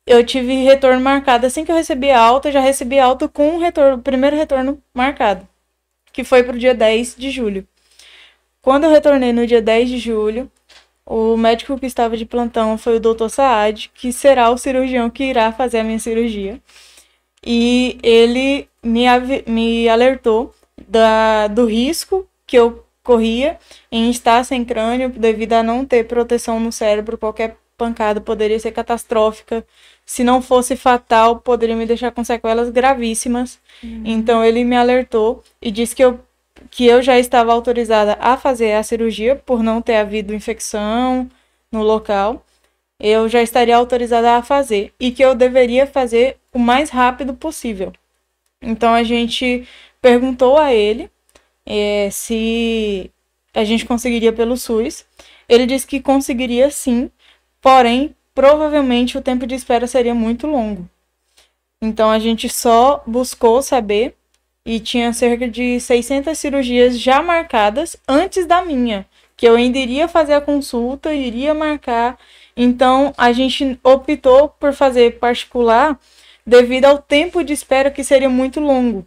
eu tive retorno marcado assim que eu recebi a alta, já recebi alta com o retorno, o primeiro retorno marcado, que foi pro dia 10 de julho. Quando eu retornei no dia 10 de julho, o médico que estava de plantão foi o Dr. Saad, que será o cirurgião que irá fazer a minha cirurgia. E ele me, me alertou da, do risco que eu corria em estar sem crânio devido a não ter proteção no cérebro. Qualquer pancada poderia ser catastrófica. Se não fosse fatal, poderia me deixar com sequelas gravíssimas. Então ele me alertou e disse que eu, que eu já estava autorizada a fazer a cirurgia por não ter havido infecção no local. Eu já estaria autorizada a fazer e que eu deveria fazer o mais rápido possível. Então a gente perguntou a ele eh, se a gente conseguiria pelo SUS. Ele disse que conseguiria sim, porém, provavelmente o tempo de espera seria muito longo. Então a gente só buscou saber e tinha cerca de 600 cirurgias já marcadas antes da minha, que eu ainda iria fazer a consulta, iria marcar. Então a gente optou por fazer particular devido ao tempo de espera que seria muito longo.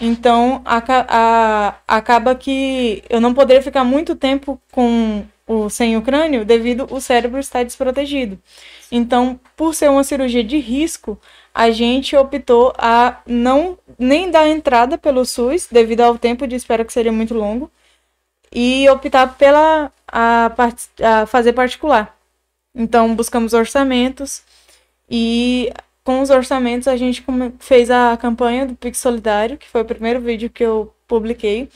Então aca- a- acaba que eu não poderia ficar muito tempo com o sem o crânio devido o cérebro estar desprotegido. Então, por ser uma cirurgia de risco, a gente optou a não nem dar entrada pelo SUS devido ao tempo de espera que seria muito longo e optar pela a, a fazer particular. Então, buscamos orçamentos e com os orçamentos a gente fez a campanha do Pix Solidário, que foi o primeiro vídeo que eu publiquei.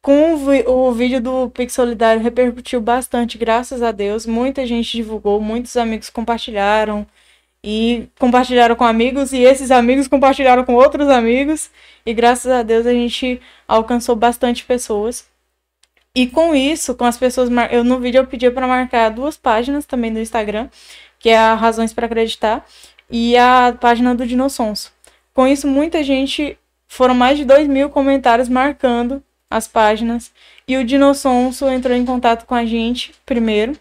Com o, o vídeo do Pix Solidário repercutiu bastante, graças a Deus. Muita gente divulgou, muitos amigos compartilharam e compartilharam com amigos e esses amigos compartilharam com outros amigos e graças a Deus a gente alcançou bastante pessoas. E com isso, com as pessoas, eu no vídeo eu pedi para marcar duas páginas também do Instagram, que é a Razões para Acreditar e a página do Dinossonso. Com isso, muita gente, foram mais de 2 mil comentários marcando as páginas e o Dinossonso entrou em contato com a gente primeiro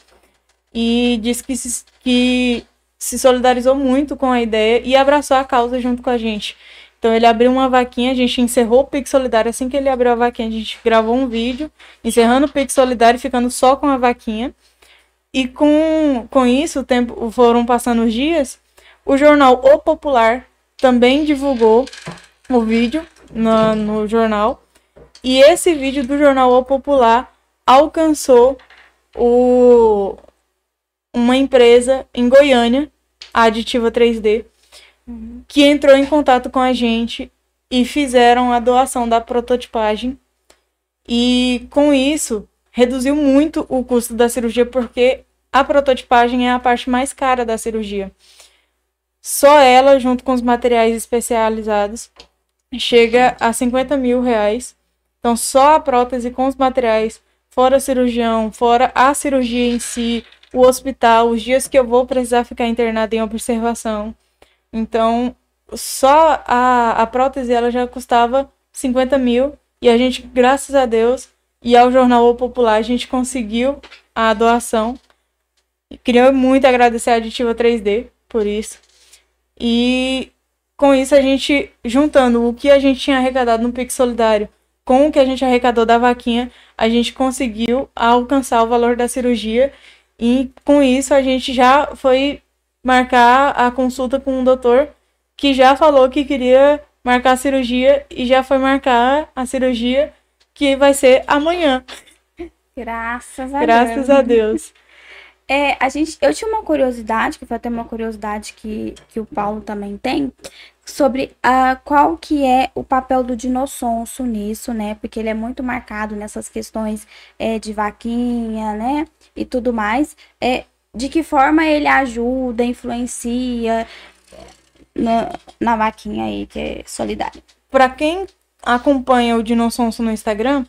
e disse que se, que se solidarizou muito com a ideia e abraçou a causa junto com a gente. Então ele abriu uma vaquinha, a gente encerrou o Pix Solidário. Assim que ele abriu a vaquinha, a gente gravou um vídeo encerrando o Pix Solidário e ficando só com a vaquinha. E com, com isso, o tempo, foram passando os dias, o jornal O Popular também divulgou o vídeo na- no jornal. E esse vídeo do jornal O Popular alcançou o, uma empresa em Goiânia, a Aditiva 3D, que entrou em contato com a gente e fizeram a doação da prototipagem. E com isso, reduziu muito o custo da cirurgia, porque a prototipagem é a parte mais cara da cirurgia. Só ela, junto com os materiais especializados, chega a 50 mil reais. Então, só a prótese com os materiais, fora cirurgião, fora a cirurgia em si, o hospital, os dias que eu vou precisar ficar internada em observação. Então, só a, a prótese ela já custava 50 mil. E a gente, graças a Deus, e ao Jornal O Popular, a gente conseguiu a doação. Queria muito agradecer a Aditiva 3D por isso. E com isso, a gente, juntando o que a gente tinha arrecadado no Pix Solidário com o que a gente arrecadou da vaquinha, a gente conseguiu alcançar o valor da cirurgia. E com isso, a gente já foi marcar a consulta com um doutor que já falou que queria marcar a cirurgia e já foi marcar a cirurgia que vai ser amanhã. Graças a Graças Deus. a Deus. É, a gente, eu tinha uma curiosidade, que foi até uma curiosidade que, que o Paulo também tem, sobre a, qual que é o papel do dinossonso nisso, né? Porque ele é muito marcado nessas questões é, de vaquinha, né? E tudo mais. É, de que forma ele ajuda, influencia na, na vaquinha aí, que é solidária. Para quem acompanha o Dinossonso no Instagram,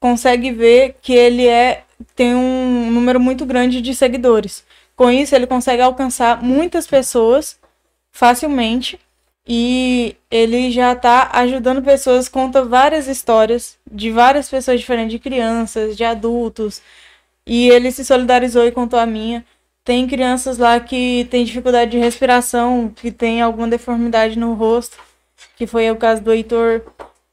consegue ver que ele é tem um número muito grande de seguidores. Com isso, ele consegue alcançar muitas pessoas facilmente e ele já está ajudando pessoas, conta várias histórias de várias pessoas diferentes, de crianças, de adultos, e ele se solidarizou e contou a minha. Tem crianças lá que têm dificuldade de respiração, que tem alguma deformidade no rosto, que foi o caso do Heitor.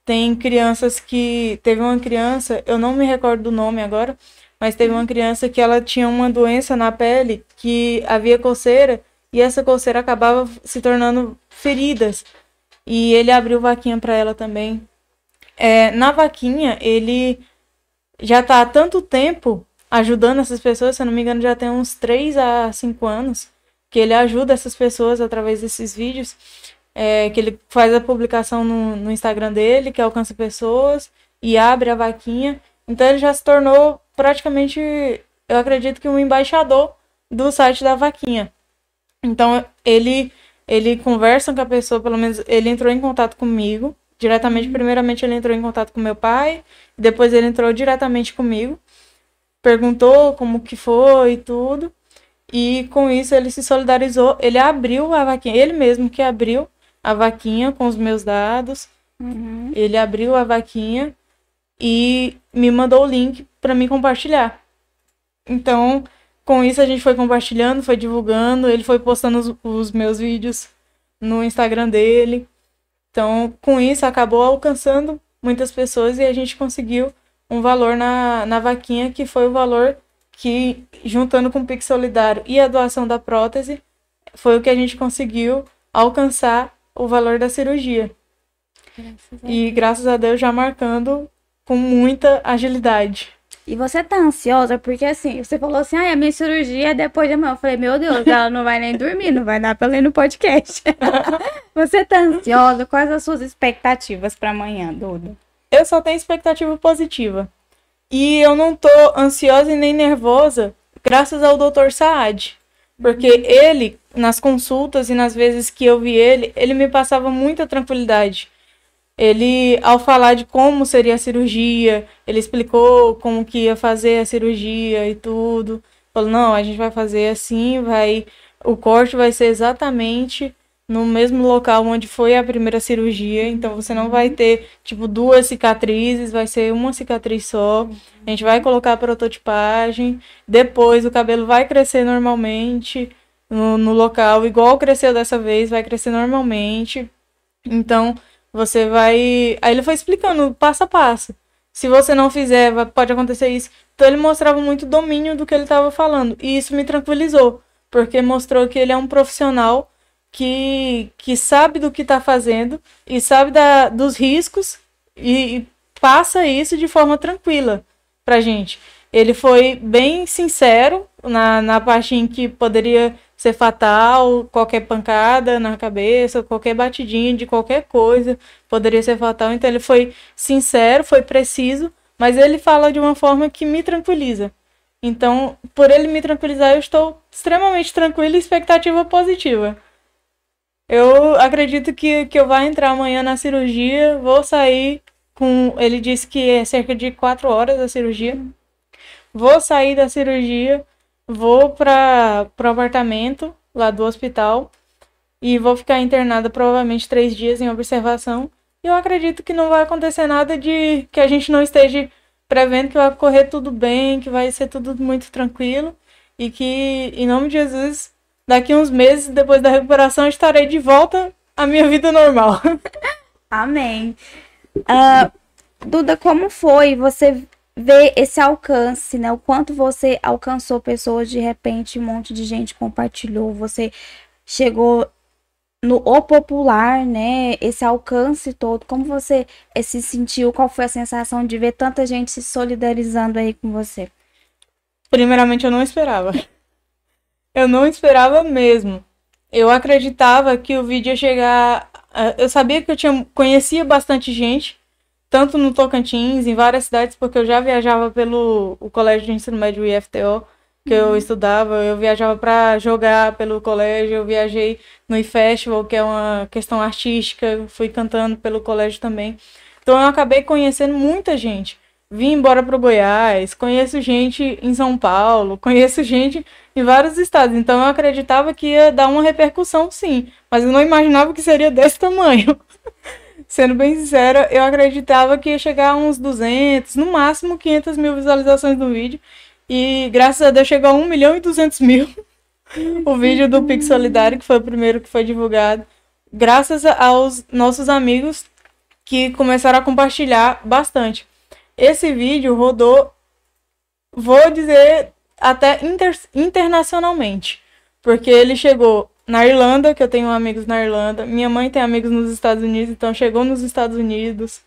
Tem crianças que. Teve uma criança, eu não me recordo do nome agora, mas teve uma criança que ela tinha uma doença na pele que havia coceira e essa coceira acabava se tornando feridas. E ele abriu vaquinha para ela também. É, na vaquinha, ele já está há tanto tempo ajudando essas pessoas, se eu não me engano, já tem uns 3 a 5 anos que ele ajuda essas pessoas através desses vídeos. É, que ele faz a publicação no, no Instagram dele, que alcança pessoas e abre a vaquinha. Então ele já se tornou praticamente, eu acredito que um embaixador do site da vaquinha. Então ele ele conversa com a pessoa, pelo menos ele entrou em contato comigo diretamente. Primeiramente ele entrou em contato com meu pai, depois ele entrou diretamente comigo, perguntou como que foi e tudo. E com isso ele se solidarizou, ele abriu a vaquinha, ele mesmo que abriu a vaquinha com os meus dados. Uhum. Ele abriu a vaquinha e me mandou o link para mim compartilhar. Então, com isso a gente foi compartilhando, foi divulgando, ele foi postando os, os meus vídeos no Instagram dele. Então, com isso acabou alcançando muitas pessoas e a gente conseguiu um valor na, na vaquinha que foi o valor que, juntando com o Pix Solidário e a doação da prótese, foi o que a gente conseguiu alcançar o valor da cirurgia. Graças E graças a Deus já marcando com muita agilidade. E você tá ansiosa? Porque assim, você falou assim, ah, a minha cirurgia é depois de amanhã. Eu falei, meu Deus, ela não vai nem dormir, não vai dar pra ler no podcast. você tá ansiosa? Quais as suas expectativas pra amanhã, Duda? Eu só tenho expectativa positiva. E eu não tô ansiosa e nem nervosa graças ao Dr. Saad. Porque ele, nas consultas e nas vezes que eu vi ele, ele me passava muita tranquilidade. Ele, ao falar de como seria a cirurgia, ele explicou como que ia fazer a cirurgia e tudo. Falou, não, a gente vai fazer assim, vai. O corte vai ser exatamente no mesmo local onde foi a primeira cirurgia. Então você não vai ter, tipo, duas cicatrizes, vai ser uma cicatriz só. A gente vai colocar a prototipagem. Depois o cabelo vai crescer normalmente no, no local, igual cresceu dessa vez, vai crescer normalmente. Então, você vai. Aí ele foi explicando passo a passo. Se você não fizer, pode acontecer isso. Então ele mostrava muito domínio do que ele estava falando. E isso me tranquilizou. Porque mostrou que ele é um profissional que, que sabe do que está fazendo e sabe da, dos riscos e, e passa isso de forma tranquila pra gente. Ele foi bem sincero na, na parte em que poderia ser fatal, qualquer pancada na cabeça, qualquer batidinha de qualquer coisa poderia ser fatal. Então ele foi sincero, foi preciso, mas ele fala de uma forma que me tranquiliza. Então, por ele me tranquilizar, eu estou extremamente tranquila e expectativa positiva. Eu acredito que, que eu vou entrar amanhã na cirurgia, vou sair com. Ele disse que é cerca de quatro horas a cirurgia. Vou sair da cirurgia, vou para o apartamento lá do hospital e vou ficar internada provavelmente três dias em observação. E eu acredito que não vai acontecer nada de que a gente não esteja prevendo que vai correr tudo bem, que vai ser tudo muito tranquilo e que, em nome de Jesus, daqui uns meses, depois da recuperação, estarei de volta a minha vida normal. Amém. Uh, Duda, como foi você ver esse alcance, né? O quanto você alcançou pessoas de repente, um monte de gente compartilhou, você chegou no o popular, né? Esse alcance todo. Como você eh, se sentiu? Qual foi a sensação de ver tanta gente se solidarizando aí com você? Primeiramente, eu não esperava. Eu não esperava mesmo. Eu acreditava que o vídeo ia chegar. Eh, eu sabia que eu tinha, conhecia bastante gente, tanto no Tocantins, em várias cidades, porque eu já viajava pelo o Colégio de Ensino Médio IFTO, que uhum. eu estudava, eu viajava para jogar pelo colégio, eu viajei no iFestival, que é uma questão artística, fui cantando pelo colégio também. Então eu acabei conhecendo muita gente. Vim embora para Goiás, conheço gente em São Paulo, conheço gente em vários estados. Então eu acreditava que ia dar uma repercussão, sim, mas eu não imaginava que seria desse tamanho. Sendo bem sincera, eu acreditava que ia chegar a uns 200, no máximo 500 mil visualizações no vídeo. E graças a Deus chegou a 1 milhão e 200 mil. o vídeo do Pix Solidário, que foi o primeiro que foi divulgado. Graças aos nossos amigos que começaram a compartilhar bastante. Esse vídeo rodou, vou dizer, até inter internacionalmente. Porque ele chegou na Irlanda, que eu tenho amigos na Irlanda. Minha mãe tem amigos nos Estados Unidos, então chegou nos Estados Unidos.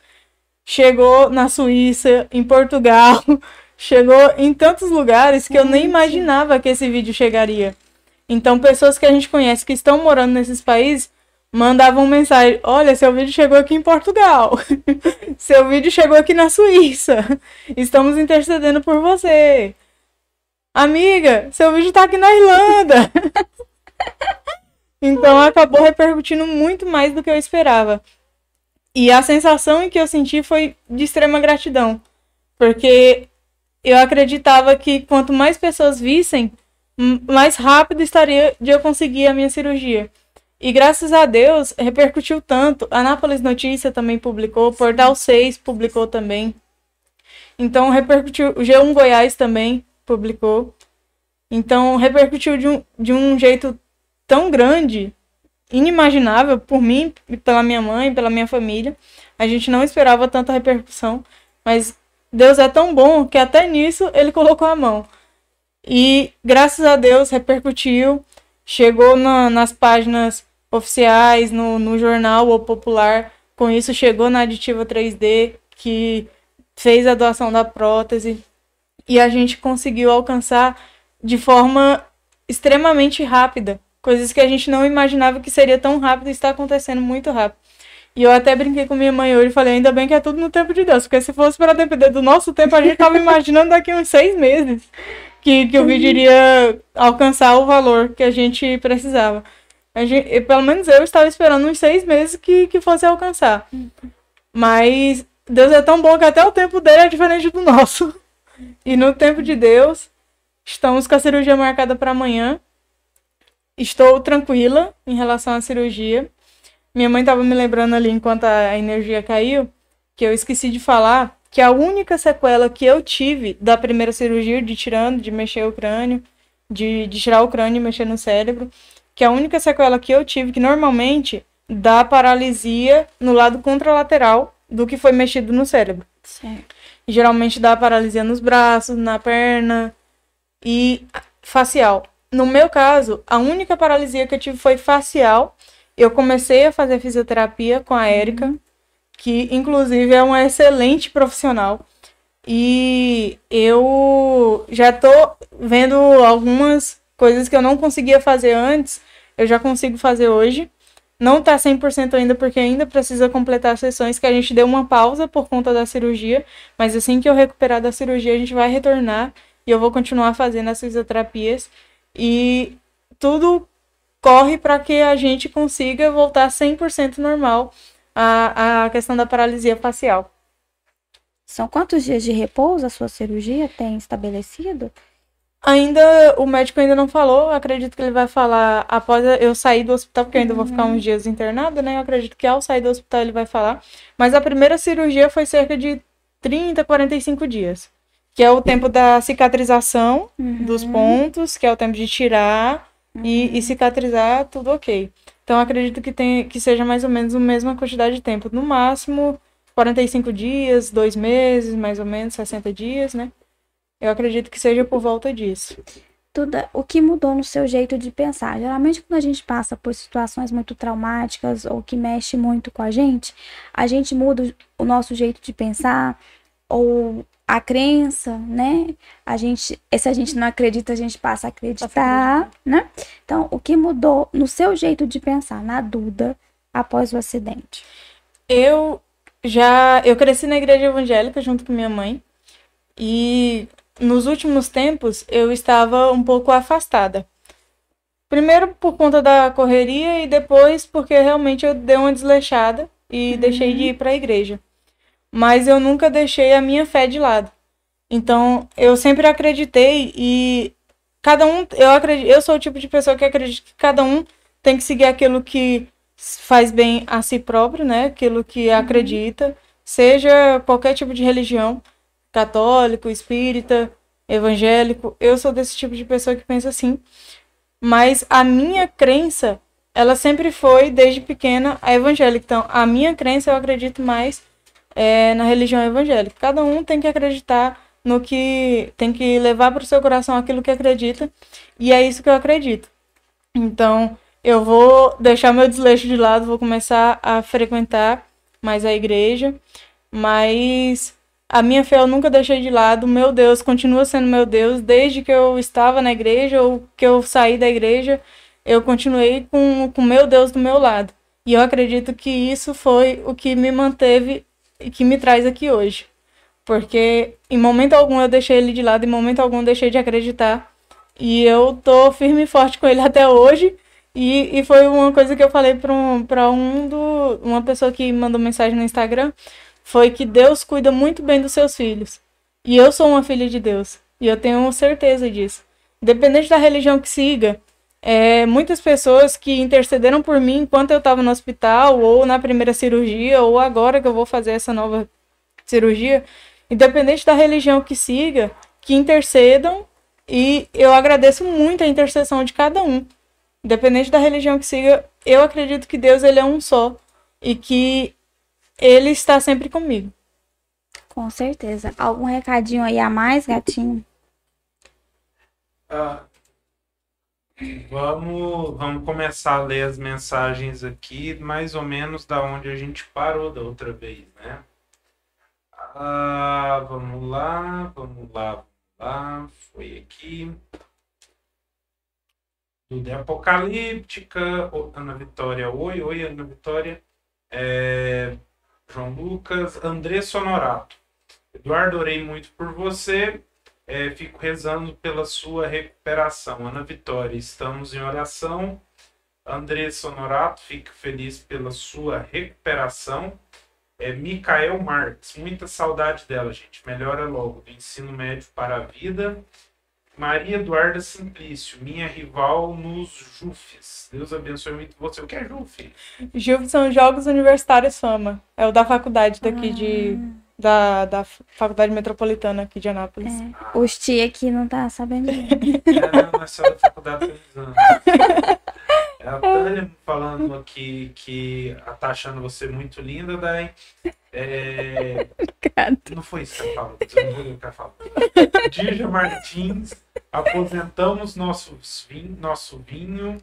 Chegou na Suíça, em Portugal. chegou em tantos lugares que eu nem imaginava que esse vídeo chegaria. Então, pessoas que a gente conhece que estão morando nesses países mandavam mensagem: Olha, seu vídeo chegou aqui em Portugal. seu vídeo chegou aqui na Suíça. Estamos intercedendo por você. Amiga, seu vídeo tá aqui na Irlanda. Então acabou repercutindo muito mais do que eu esperava. E a sensação que eu senti foi de extrema gratidão. Porque eu acreditava que quanto mais pessoas vissem, mais rápido estaria de eu conseguir a minha cirurgia. E graças a Deus repercutiu tanto. A Nápoles Notícia também publicou, o Portal 6 publicou também. Então repercutiu, o G1 Goiás também publicou. Então repercutiu de um, de um jeito tão grande, inimaginável por mim, pela minha mãe, pela minha família. A gente não esperava tanta repercussão, mas Deus é tão bom que até nisso ele colocou a mão. E graças a Deus repercutiu, chegou na, nas páginas oficiais, no, no jornal ou popular. Com isso, chegou na Aditiva 3D, que fez a doação da prótese. E a gente conseguiu alcançar de forma extremamente rápida. Coisas que a gente não imaginava que seria tão rápido está acontecendo muito rápido. E eu até brinquei com minha mãe hoje e falei, ainda bem que é tudo no tempo de Deus, porque se fosse para depender do nosso tempo, a gente tava imaginando daqui uns seis meses que, que o vídeo iria alcançar o valor que a gente precisava. A gente, pelo menos eu estava esperando uns seis meses que, que fosse alcançar. Mas Deus é tão bom que até o tempo dele é diferente do nosso. E no tempo de Deus, estamos com a cirurgia marcada para amanhã. Estou tranquila em relação à cirurgia. Minha mãe estava me lembrando ali enquanto a energia caiu, que eu esqueci de falar que a única sequela que eu tive da primeira cirurgia, de tirando, de mexer o crânio, de, de tirar o crânio e mexer no cérebro, que a única sequela que eu tive, que normalmente dá paralisia no lado contralateral do que foi mexido no cérebro. Certo. Geralmente dá paralisia nos braços, na perna e facial. No meu caso, a única paralisia que eu tive foi facial eu comecei a fazer fisioterapia com a Érica, uhum. que inclusive é uma excelente profissional. E eu já tô vendo algumas coisas que eu não conseguia fazer antes, eu já consigo fazer hoje. Não tá 100% ainda porque ainda precisa completar as sessões que a gente deu uma pausa por conta da cirurgia, mas assim que eu recuperar da cirurgia, a gente vai retornar e eu vou continuar fazendo as fisioterapias e tudo corre para que a gente consiga voltar 100% normal à, à questão da paralisia facial. São quantos dias de repouso a sua cirurgia tem estabelecido? Ainda, o médico ainda não falou, acredito que ele vai falar após eu sair do hospital, porque eu ainda vou ficar uns dias internada, né? Eu acredito que ao sair do hospital ele vai falar. Mas a primeira cirurgia foi cerca de 30, 45 dias. Que é o tempo da cicatrização uhum. dos pontos, que é o tempo de tirar e, e cicatrizar, tudo ok. Então acredito que tem que seja mais ou menos a mesma quantidade de tempo, no máximo 45 dias, dois meses, mais ou menos 60 dias, né? Eu acredito que seja por volta disso. Tudo, o que mudou no seu jeito de pensar? Geralmente, quando a gente passa por situações muito traumáticas ou que mexe muito com a gente, a gente muda o nosso jeito de pensar ou a crença, né? A gente, se a gente não acredita, a gente passa a acreditar, né? Então, o que mudou no seu jeito de pensar, na Duda, após o acidente? Eu já, eu cresci na igreja evangélica junto com minha mãe e nos últimos tempos eu estava um pouco afastada. Primeiro por conta da correria e depois porque realmente eu dei uma desleixada e uhum. deixei de ir para a igreja mas eu nunca deixei a minha fé de lado. Então, eu sempre acreditei e cada um, eu acredito, eu sou o tipo de pessoa que acredita que cada um tem que seguir aquilo que faz bem a si próprio, né? Aquilo que uhum. acredita, seja qualquer tipo de religião, católico, espírita, evangélico. Eu sou desse tipo de pessoa que pensa assim. Mas a minha crença, ela sempre foi desde pequena a evangélica. Então, a minha crença eu acredito mais é, na religião evangélica. Cada um tem que acreditar no que tem que levar para o seu coração aquilo que acredita, e é isso que eu acredito. Então, eu vou deixar meu desleixo de lado, vou começar a frequentar mais a igreja, mas a minha fé eu nunca deixei de lado. Meu Deus continua sendo meu Deus desde que eu estava na igreja ou que eu saí da igreja, eu continuei com o meu Deus do meu lado. E eu acredito que isso foi o que me manteve que me traz aqui hoje. Porque em momento algum eu deixei ele de lado, em momento algum eu deixei de acreditar. E eu tô firme e forte com ele até hoje. E, e foi uma coisa que eu falei para um, pra um do. Uma pessoa que mandou mensagem no Instagram. Foi que Deus cuida muito bem dos seus filhos. E eu sou uma filha de Deus. E eu tenho certeza disso. Independente da religião que siga, é, muitas pessoas que intercederam por mim enquanto eu estava no hospital, ou na primeira cirurgia, ou agora que eu vou fazer essa nova cirurgia, independente da religião que siga, que intercedam, e eu agradeço muito a intercessão de cada um. Independente da religião que siga, eu acredito que Deus ele é um só e que ele está sempre comigo. Com certeza. Algum recadinho aí a mais, gatinho? Ah, Vamos, vamos começar a ler as mensagens aqui, mais ou menos da onde a gente parou da outra vez, né? Ah, vamos lá, vamos lá, vamos lá. Foi aqui. Tudo é apocalíptica. Ana Vitória, oi, oi, Ana Vitória. É, João Lucas, André Sonorato. Eduardo, orei muito por você. É, fico rezando pela sua recuperação. Ana Vitória, estamos em oração. André Sonorato, fico feliz pela sua recuperação. É Micael Marques, muita saudade dela, gente. Melhora logo, do ensino médio para a vida. Maria Eduarda Simplício, minha rival nos JUFs. Deus abençoe muito você. O que é JUF? JUF são Jogos Universitários Fama. É o da faculdade daqui ah. de da, da Faculdade Metropolitana aqui de Anápolis. É. Os tia aqui não tá sabendo. é, não, é só da faculdade É a Tânia falando aqui que tá achando você muito linda, daí. É... Não foi isso que eu falo, eu não vou que falar. Dija Martins, aposentamos nossos vinho, nosso vinho.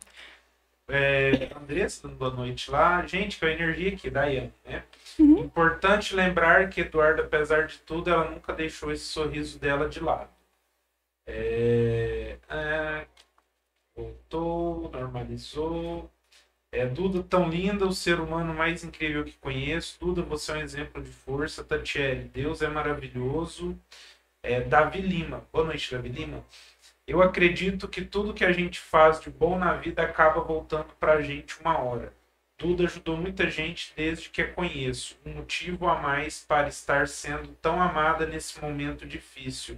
É, Andressa boa noite lá. Gente, com a energia aqui, Daiane, né? Uhum. Importante lembrar que Eduardo, apesar de tudo, ela nunca deixou esse sorriso dela de lado. É, é, voltou, normalizou. É, Duda, tão linda, o ser humano mais incrível que conheço. Duda, você é um exemplo de força. Tatiele, Deus é maravilhoso. É, Davi Lima, boa noite, Davi Lima. Eu acredito que tudo que a gente faz de bom na vida acaba voltando para a gente uma hora. Duda ajudou muita gente desde que a conheço. Um motivo a mais para estar sendo tão amada nesse momento difícil.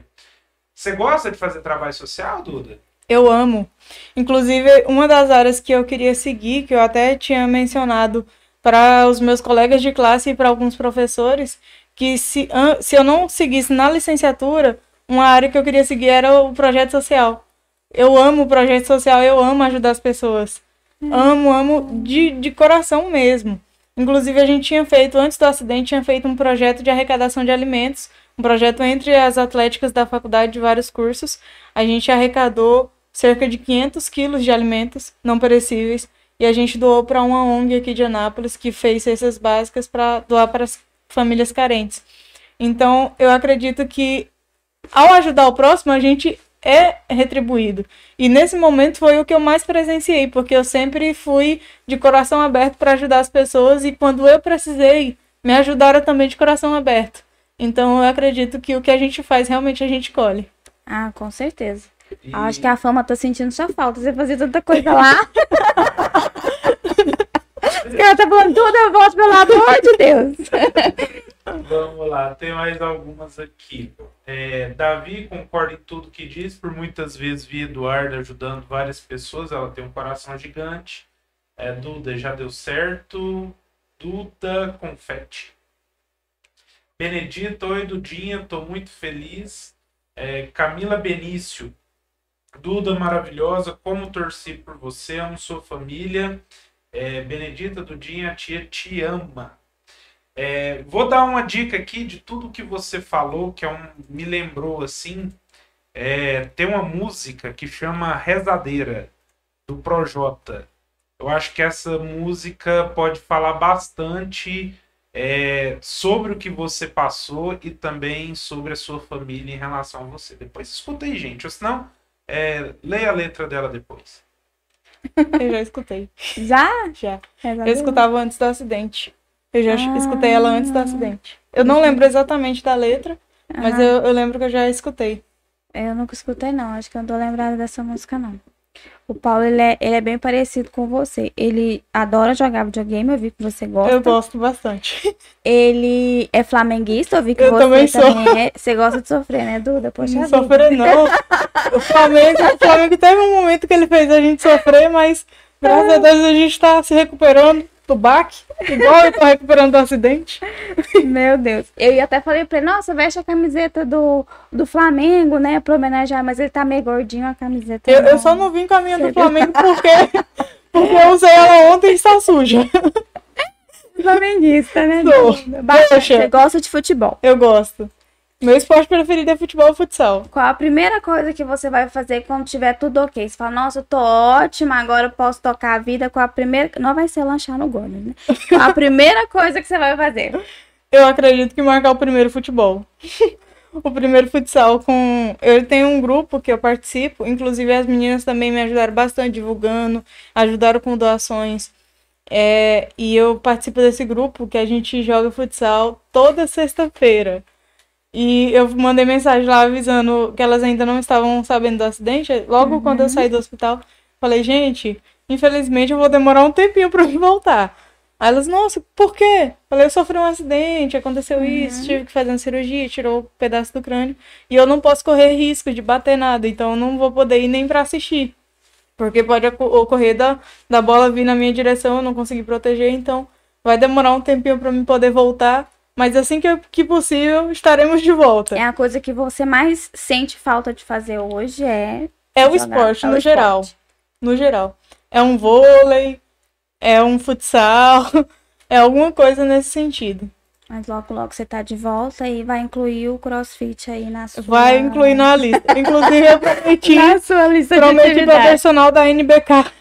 Você gosta de fazer trabalho social, Duda? Eu amo. Inclusive, uma das áreas que eu queria seguir, que eu até tinha mencionado para os meus colegas de classe e para alguns professores, que se, se eu não seguisse na licenciatura, uma área que eu queria seguir era o projeto social. Eu amo o projeto social, eu amo ajudar as pessoas. Amo, amo de, de coração mesmo. Inclusive, a gente tinha feito, antes do acidente, tinha feito um projeto de arrecadação de alimentos, um projeto entre as atléticas da faculdade de vários cursos. A gente arrecadou cerca de 500 quilos de alimentos não perecíveis e a gente doou para uma ONG aqui de Anápolis que fez cestas básicas para doar para as famílias carentes. Então, eu acredito que ao ajudar o próximo, a gente é retribuído. E nesse momento foi o que eu mais presenciei, porque eu sempre fui de coração aberto para ajudar as pessoas e quando eu precisei, me ajudaram também de coração aberto. Então eu acredito que o que a gente faz realmente a gente colhe. Ah, com certeza. E... Acho que a fama tá sentindo sua falta. Você fazer tanta coisa lá. Ela tá falando tudo, eu volto, pelo amor de Deus. Vamos lá, tem mais algumas aqui. É, Davi concorda em tudo que diz, por muitas vezes vi Eduardo ajudando várias pessoas, ela tem um coração gigante. É, Duda, já deu certo. Duda Confete. Benedito, oi Dudinha, tô muito feliz. É, Camila Benício, Duda maravilhosa, como torci por você, amo sua família. É, Benedita Dudinha, a tia te ama. É, vou dar uma dica aqui de tudo que você falou, que é um, me lembrou assim. É, tem uma música que chama Rezadeira, do Projota. Eu acho que essa música pode falar bastante é, sobre o que você passou e também sobre a sua família em relação a você. Depois escuta aí, gente. Ou senão, é, leia a letra dela depois. Eu já escutei. Já? Já. Eu escutava antes do acidente. Eu já ah. escutei ela antes do acidente. Eu não lembro exatamente da letra, mas eu, eu lembro que eu já escutei. Eu nunca escutei, não. Acho que eu não tô lembrada dessa música, não. O Paulo, ele é, ele é bem parecido com você. Ele adora jogar videogame, eu vi que você gosta. Eu gosto bastante. Ele é flamenguista, eu vi que eu você também, sou. também é. Você gosta de sofrer, né, Duda? Poxa não sofrer, não. O Flamengo, o Flamengo teve um momento que ele fez a gente sofrer, mas graças a Deus a gente tá se recuperando do baque, igual eu tô recuperando do acidente. Meu Deus. Eu ia até falei pra ele, nossa, veste a camiseta do, do Flamengo, né? Pra homenagear, mas ele tá meio gordinho a camiseta. Eu, eu só não vim com a minha do Flamengo porque, porque eu usei ela ontem e está suja. Flamenguista, né? Sou. Você gosta de futebol. Eu gosto. Meu esporte preferido é futebol e futsal. Qual a primeira coisa que você vai fazer quando tiver tudo ok? Você fala, nossa, eu tô ótima, agora eu posso tocar a vida. com a primeira. Não vai ser lanchar no Gordon, né? Qual a primeira coisa que você vai fazer? Eu acredito que marcar o primeiro futebol. o primeiro futsal com. Eu tenho um grupo que eu participo, inclusive as meninas também me ajudaram bastante divulgando, ajudaram com doações. É... E eu participo desse grupo que a gente joga futsal toda sexta-feira. E eu mandei mensagem lá avisando que elas ainda não estavam sabendo do acidente. Logo uhum. quando eu saí do hospital, falei, gente, infelizmente eu vou demorar um tempinho para me voltar. Aí elas, nossa, por quê? Falei, eu sofri um acidente, aconteceu uhum. isso, tive que fazer uma cirurgia, tirou um pedaço do crânio. E eu não posso correr risco de bater nada, então eu não vou poder ir nem para assistir. Porque pode ocorrer da, da bola vir na minha direção, eu não conseguir proteger, então vai demorar um tempinho para me poder voltar. Mas assim que, que possível, estaremos de volta. É a coisa que você mais sente falta de fazer hoje é. É o esporte, é no geral. No geral. É um vôlei, é um futsal, é alguma coisa nesse sentido. Mas logo, logo você tá de volta e vai incluir o crossfit aí na sua... Vai incluir na lista. Inclusive, eu prometi... na sua lista prometi de pra personal da NBK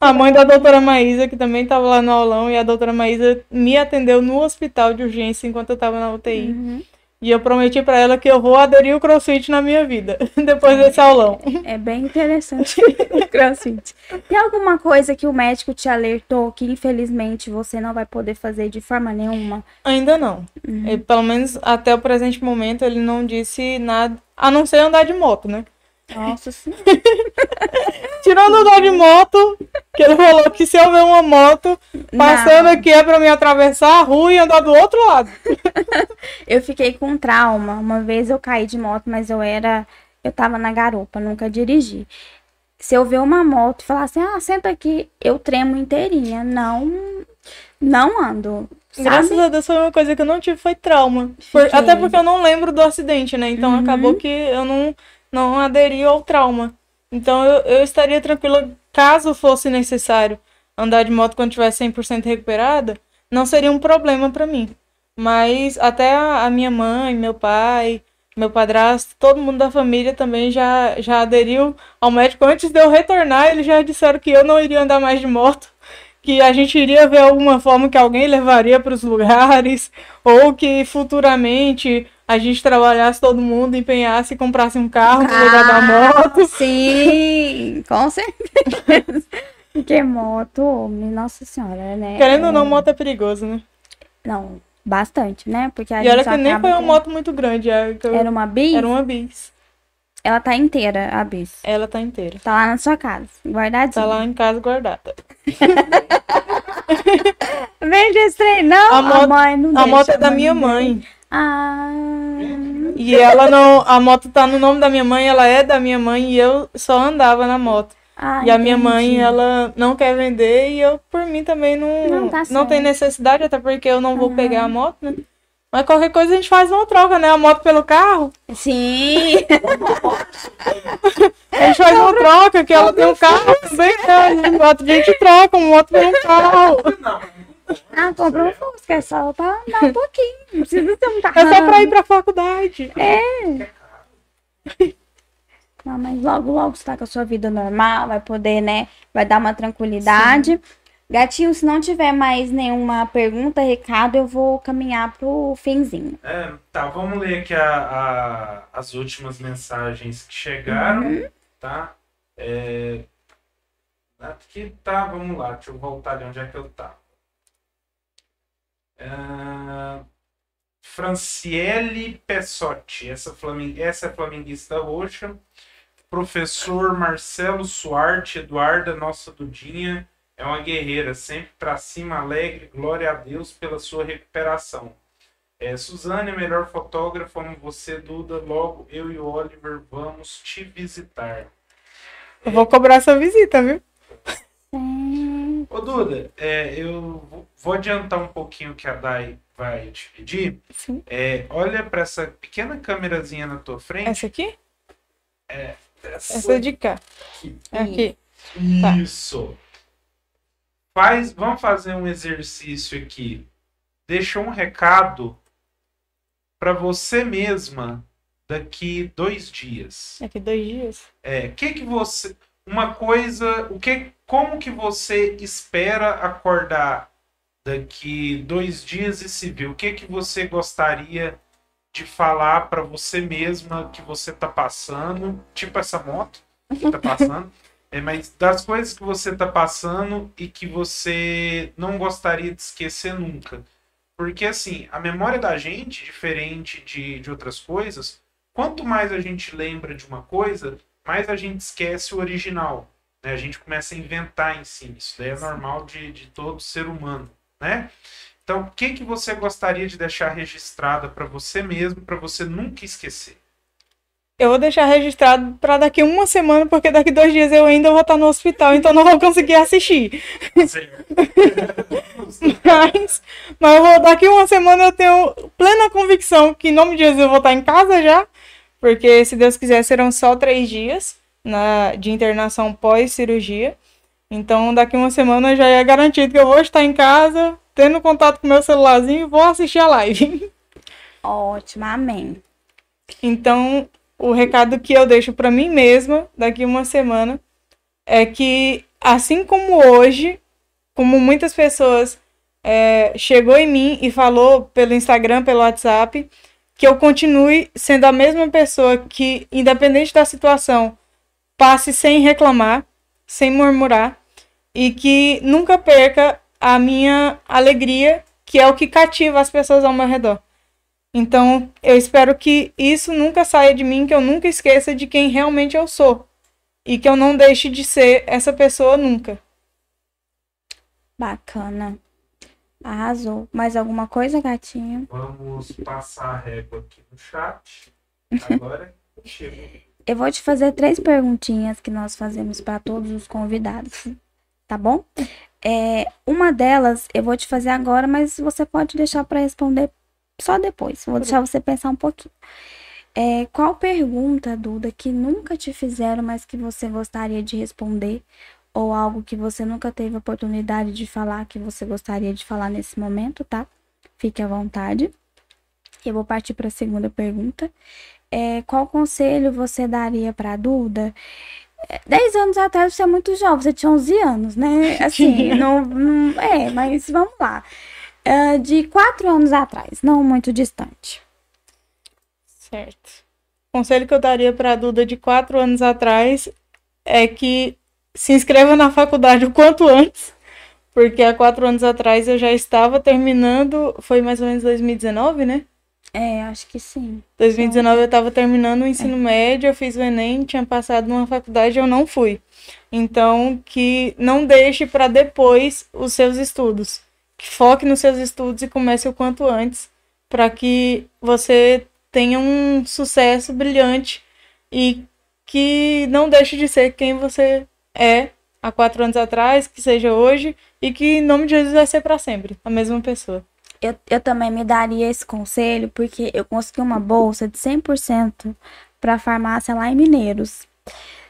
a mãe da doutora Maísa, que também estava lá no aulão, e a doutora Maísa me atendeu no hospital de urgência enquanto eu estava na UTI. Uhum. E eu prometi para ela que eu vou aderir o crossfit na minha vida, depois desse aulão. É bem interessante o crossfit. Tem alguma coisa que o médico te alertou que infelizmente você não vai poder fazer de forma nenhuma? Ainda não. Uhum. Ele, pelo menos até o presente momento ele não disse nada, a não ser andar de moto, né? Nossa senhora. Tirando andar de moto, que ele falou que se eu ver uma moto passando não. aqui é pra me atravessar a rua e andar do outro lado. eu fiquei com trauma. Uma vez eu caí de moto, mas eu era. Eu tava na garupa, nunca dirigi. Se eu ver uma moto e falar assim, ah, senta aqui, eu tremo inteirinha. Não. Não ando. Sabe? Graças a Deus foi uma coisa que eu não tive, foi trauma. Por, até porque eu não lembro do acidente, né? Então uhum. acabou que eu não não aderiu ao trauma. Então eu, eu estaria tranquila caso fosse necessário andar de moto quando estiver 100% recuperada, não seria um problema para mim. Mas até a, minha mãe, meu pai, meu padrasto, todo mundo da família também já, já aderiu ao médico. Antes de eu retornar, eles já disseram que eu não iria andar mais de moto, que a gente iria ver alguma forma que alguém levaria para os lugares, ou que futuramente a gente trabalhasse todo mundo, empenhasse e comprasse um carro no lugar da moto. Sim, com certeza. Porque moto, nossa senhora, né? Querendo ou não, É, moto é perigoso, né? Não, bastante, né? Porque a E olha gente que nem foi uma moto muito grande, é eu- Era uma bis? era uma bis. Ela tá inteira, a bis. Ela tá inteira. Tá lá na sua casa, guardadinha. Tá lá em casa guardada. Vende esse trem, não. A A, moto- mãe não A moto é da mãe minha não mãe. Ah. E ela não. A moto tá no nome da minha mãe, ela é da minha mãe e eu só andava na moto. ah, e a minha mãe, ela não quer vender e eu, por mim, também não, Não, tá não tem necessidade, até porque eu não vou pegar a moto, né? Mas qualquer coisa a gente faz uma troca, né? A moto pelo carro. Sim. A gente faz uma troca, que ela tem um carro também, né? A gente troca uma moto pelo carro. Não, ah, compra um Fusca, é só pra andar um pouquinho. Não precisa ter um É só pra carro. ir pra faculdade. Não, mas logo, logo você tá com a sua vida normal, vai poder, né? Vai dar uma tranquilidade. Gatinho, se não tiver mais nenhuma pergunta, recado, eu vou caminhar pro finzinho. É, tá, vamos ler aqui a- a- as últimas mensagens que chegaram, tá? É, aqui tá, vamos lá, deixa eu voltar ali onde é que eu tava. É, Franciele Pessotti, essa, flamen- essa é flamenguista roxa. Professor Marcelo Suarte, Eduarda, nossa Dudinha, é uma guerreira, sempre pra cima, alegre, glória a Deus pela sua recuperação. É, Suzane, melhor fotógrafa, amo você, Duda. Logo, eu e o Oliver vamos te visitar. Eu vou cobrar essa visita, viu? Ô, Duda, é, eu vou- adiantar um pouquinho o que a Dai vai te pedir. Sim. É, olha para essa pequena câmerazinha na tua frente. Essa aqui? Essa Essa de cá. aqui. Aqui. Tá. Isso. Faz, vamos fazer um exercício aqui. Deixa um recado para você mesma daqui dois dias. Aqui dois dias. É, que que você, uma coisa, o que, como que você espera acordar daqui dois dias e se ver? O que que você gostaria de falar para você mesma que você tá passando, tipo essa moto que tá passando? É, mas das coisas que você tá passando e que você não gostaria de esquecer nunca. Porque, assim, a memória da gente, diferente de, de outras coisas, quanto mais a gente lembra de uma coisa, mais a gente esquece o original. Né? A gente começa a inventar em si. Isso daí é normal de, de todo ser humano. Né? Então, o que, que você gostaria de deixar registrada para você mesmo, para você nunca esquecer? Eu vou deixar registrado pra daqui uma semana, porque daqui dois dias eu ainda vou estar no hospital, então não vou conseguir assistir. Mas, mas eu vou, daqui uma semana eu tenho plena convicção que em nome de Jesus eu vou estar em casa já, porque se Deus quiser serão só três dias na, de internação pós-cirurgia. Então daqui uma semana já é garantido que eu vou estar em casa, tendo contato com meu celularzinho e vou assistir a live. Ótimo, amém. Então, o recado que eu deixo para mim mesma daqui uma semana é que, assim como hoje, como muitas pessoas é, chegou em mim e falou pelo Instagram, pelo WhatsApp, que eu continue sendo a mesma pessoa que, independente da situação, passe sem reclamar, sem murmurar e que nunca perca a minha alegria, que é o que cativa as pessoas ao meu redor. Então, eu espero que isso nunca saia de mim, que eu nunca esqueça de quem realmente eu sou. E que eu não deixe de ser essa pessoa nunca. Bacana. Arrasou. Mais alguma coisa, gatinho? Vamos passar a régua aqui no chat. Agora. Eu vou te fazer três perguntinhas que nós fazemos para todos os convidados, tá bom? É, uma delas eu vou te fazer agora, mas você pode deixar para responder só depois. Vou deixar você pensar um pouquinho. É, qual pergunta, Duda, que nunca te fizeram, mas que você gostaria de responder? Ou algo que você nunca teve oportunidade de falar que você gostaria de falar nesse momento, tá? Fique à vontade. Eu vou partir para a segunda pergunta. É, qual conselho você daria para Duda? É, dez anos atrás você é muito jovem, você tinha 11 anos, né? Assim, não, não, é, mas vamos lá. Uh, de quatro anos atrás, não muito distante. Certo. O conselho que eu daria para Duda de quatro anos atrás é que se inscreva na faculdade o quanto antes, porque há quatro anos atrás eu já estava terminando, foi mais ou menos 2019, né? É, acho que sim. 2019 eu estava terminando o ensino é. médio, eu fiz o Enem, tinha passado numa faculdade eu não fui. Então, que não deixe para depois os seus estudos. Que foque nos seus estudos e comece o quanto antes, para que você tenha um sucesso brilhante e que não deixe de ser quem você é há quatro anos atrás, que seja hoje, e que em nome de Jesus vai ser para sempre a mesma pessoa. Eu, eu também me daria esse conselho porque eu consegui uma bolsa de 100% para farmácia lá em Mineiros.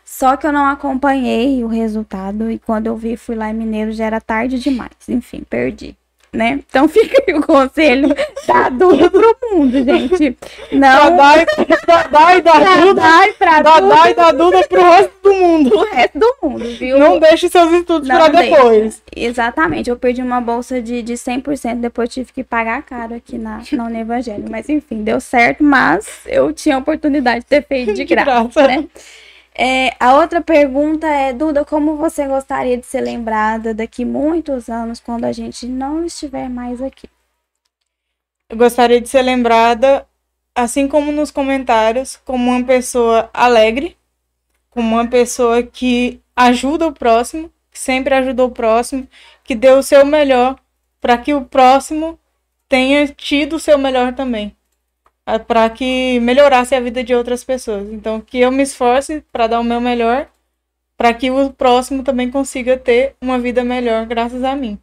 Só que eu não acompanhei o resultado e quando eu vi, fui lá em Mineiros, já era tarde demais. Enfim, perdi né? Então fica aí o conselho da Duda pro mundo, gente. Não. Dadai, Dadai da Duda. Dadai pra Dadai da Duda pro resto do mundo. Pro resto do mundo, viu? Não deixe seus estudos Não pra depois. Exatamente. Eu perdi uma bolsa de, de 100%, depois tive que pagar caro aqui na, na Uni Evangelho. Mas enfim, deu certo, mas eu tinha a oportunidade de ter feito de graça, de graça. né? É, a outra pergunta é, Duda, como você gostaria de ser lembrada daqui muitos anos quando a gente não estiver mais aqui? Eu gostaria de ser lembrada, assim como nos comentários, como uma pessoa alegre, como uma pessoa que ajuda o próximo, que sempre ajudou o próximo, que deu o seu melhor para que o próximo tenha tido o seu melhor também para que melhorasse a vida de outras pessoas. Então, que eu me esforce para dar o meu melhor, para que o próximo também consiga ter uma vida melhor graças a mim.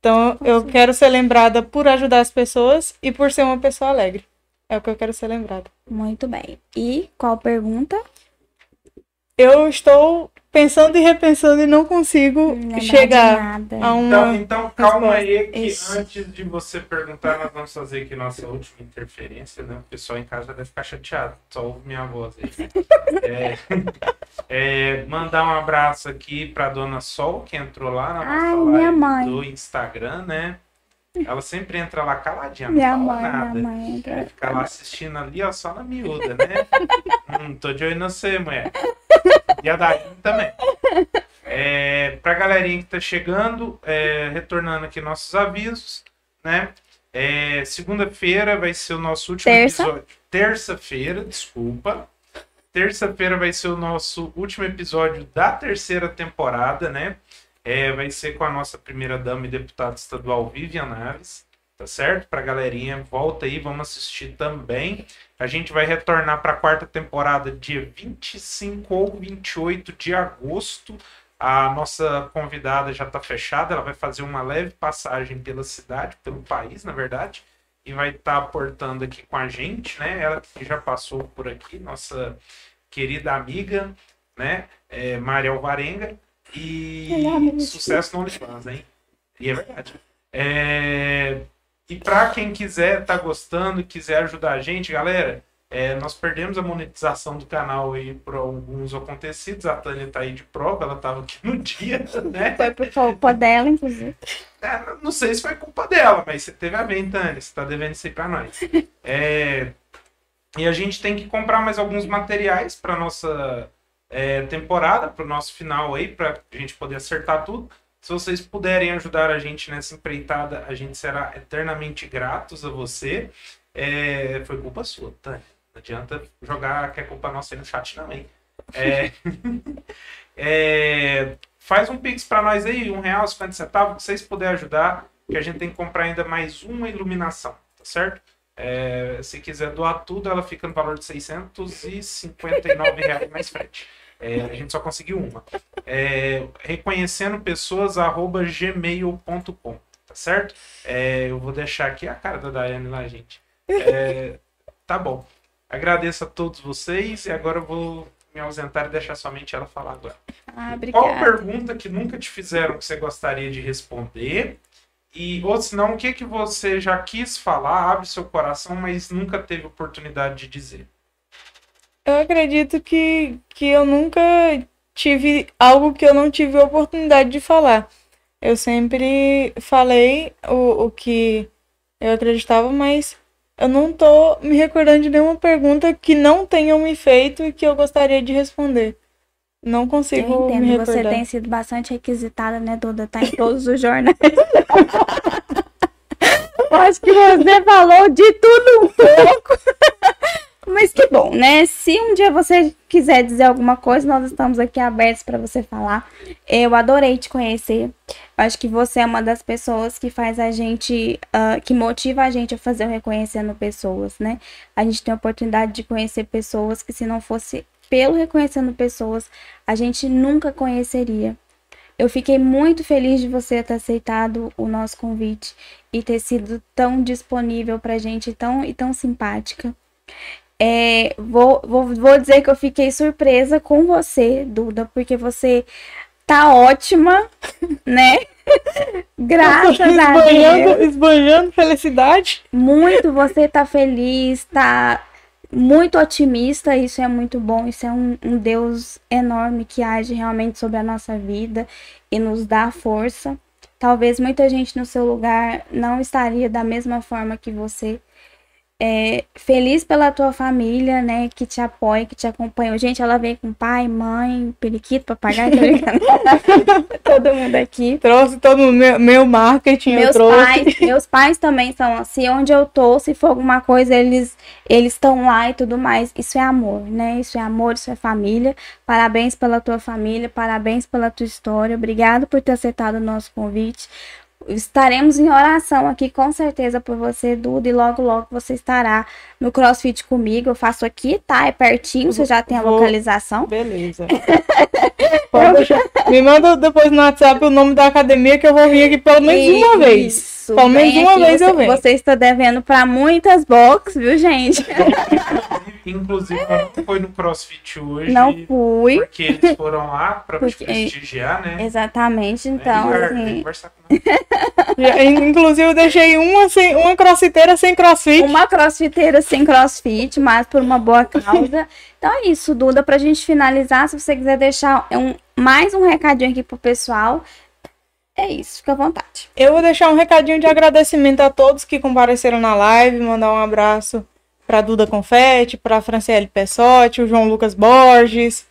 Então, eu quero ser lembrada por ajudar as pessoas e por ser uma pessoa alegre. É o que eu quero ser lembrada. Muito bem. E qual pergunta? Eu estou pensando e repensando e não consigo não chegar a uma. Então, então calma aí, que Isso. antes de você perguntar, nós vamos fazer aqui nossa última interferência, né? O pessoal em casa deve ficar chateado, só ouve minha voz aí. é, é, mandar um abraço aqui para dona Sol, que entrou lá na nossa Ai, live do Instagram, né? Ela sempre entra lá caladinha, não minha fala mãe, nada. Minha mãe é, fica lá assistindo ali, ó, só na miúda, né? hum, tô de olho no você, mulher. E a Daí também. É, pra galerinha que tá chegando, é, retornando aqui nossos avisos, né? É, Segunda-feira vai ser o nosso último Terça. episódio. Terça-feira, desculpa. Terça-feira vai ser o nosso último episódio da terceira temporada, né? É, vai ser com a nossa primeira dama e deputada estadual Vivian Naves, tá certo? Pra galerinha, volta aí, vamos assistir também. A gente vai retornar para a quarta temporada dia 25 ou 28 de agosto. A nossa convidada já está fechada, ela vai fazer uma leve passagem pela cidade, pelo país, na verdade, e vai estar tá aportando aqui com a gente, né? Ela que já passou por aqui, nossa querida amiga, né? É, Maria Alvarenga. E sucesso no OnlyFans, hein? E é verdade. É... E para quem quiser, tá gostando, quiser ajudar a gente, galera, é, nós perdemos a monetização do canal aí por alguns acontecidos. A Tânia tá aí de prova, ela tava aqui no dia, né? Foi por culpa dela, inclusive. É, não sei se foi culpa dela, mas você teve a bem, Tânia. Você tá devendo isso aí pra nós. É, e a gente tem que comprar mais alguns materiais para nossa é, temporada, para o nosso final aí, para a gente poder acertar tudo. Se vocês puderem ajudar a gente nessa empreitada, a gente será eternamente gratos a você. É, foi culpa sua, Tânia. Não adianta jogar que é culpa nossa aí no chat também. É, é, faz um pix para nós aí, um real, 50 centavos, se vocês puderem ajudar, que a gente tem que comprar ainda mais uma iluminação, tá certo? É, se quiser doar tudo, ela fica no valor de 659 reais mais frete. É, a gente só conseguiu uma. É, reconhecendo pessoas, arroba gmail.com, tá certo? É, eu vou deixar aqui a cara da Daiane lá, gente. É, tá bom. Agradeço a todos vocês e agora eu vou me ausentar e deixar somente ela falar agora. Ah, Qual pergunta que nunca te fizeram que você gostaria de responder? E, ou se não, o que, que você já quis falar, abre seu coração, mas nunca teve oportunidade de dizer? Eu acredito que, que eu nunca tive algo que eu não tive oportunidade de falar. Eu sempre falei o, o que eu acreditava, mas eu não tô me recordando de nenhuma pergunta que não tenham me feito e que eu gostaria de responder. Não Eu consigo me entendo, você recordar. tem sido bastante requisitada, né, Duda? Tá em todos os jornais. Eu acho que você falou de tudo um pouco. Mas que bom, né? Se um dia você quiser dizer alguma coisa, nós estamos aqui abertos para você falar. Eu adorei te conhecer. Eu acho que você é uma das pessoas que faz a gente, ah, que motiva a gente a fazer o Reconhecendo Pessoas, né? A gente tem a oportunidade de conhecer pessoas que, se não fosse pelo Reconhecendo Pessoas, a gente nunca conheceria. Eu fiquei muito feliz de você ter aceitado o nosso convite e ter sido tão disponível pra gente tão, e tão simpática. É, vou, vou, vou dizer que eu fiquei surpresa com você, Duda, porque você tá ótima, né? Graças a Deus. esbanhando, esbanhando felicidade. Muito, você tá feliz, tá muito otimista, isso é muito bom, isso é um, um Deus enorme que age realmente sobre a nossa vida e nos dá força. Talvez muita gente no seu lugar não estaria da mesma forma que você. É, feliz pela tua família, né, que te apoia, que te acompanha. Gente, ela vem com pai, mãe, periquito, papagaio, todo mundo aqui. Trouxe todo o meu, meu marketing, eu Meus trouxe. pais, meus pais também são assim, onde eu tô, se for alguma coisa, eles eles estão lá e tudo mais. Isso é amor, né? Isso é amor, isso é família. Parabéns pela tua família, parabéns pela tua história. Obrigado por ter aceitado o nosso convite. Estaremos em oração aqui com certeza por você, Duda, e logo logo você estará no CrossFit comigo. Eu faço aqui, tá? É pertinho, você já tem a localização. Beleza. Me manda depois no WhatsApp o nome da academia que eu vou vir aqui pelo menos uma vez. Isso, Pelo menos uma vez você, eu venho. Você está devendo para muitas box, viu, gente? Inclusive, ela não foi no CrossFit hoje. Não fui. Porque eles foram lá pra te Porque- prestigiar, né? Exatamente, É, então, vem assim. Já- Inclusive, eu deixei uma, sem, uma crossfiteira sem crossfit. uma crossfiteira sem crossfit, mas por uma boa causa. Então é isso, Duda, pra gente finalizar, se você quiser deixar um, mais um recadinho aqui pro pessoal, é isso, fica à vontade. Eu vou deixar um recadinho de agradecimento a todos que compareceram na live, mandar um abraço para Duda Confetti, para Franciele Pessotti, o João Lucas Borges,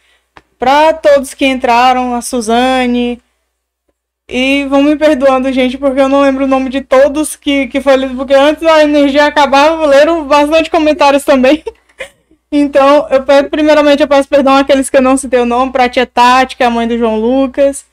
para todos que entraram, a Suzane. E vão me perdoando, gente, porque eu não lembro o nome de todos que, que foi lido, porque antes da energia acabar, leram bastante comentários também. Então, eu peço, primeiramente, eu peço perdão àqueles que eu não citei o nome, para a tia Tati, que é a mãe do João Lucas.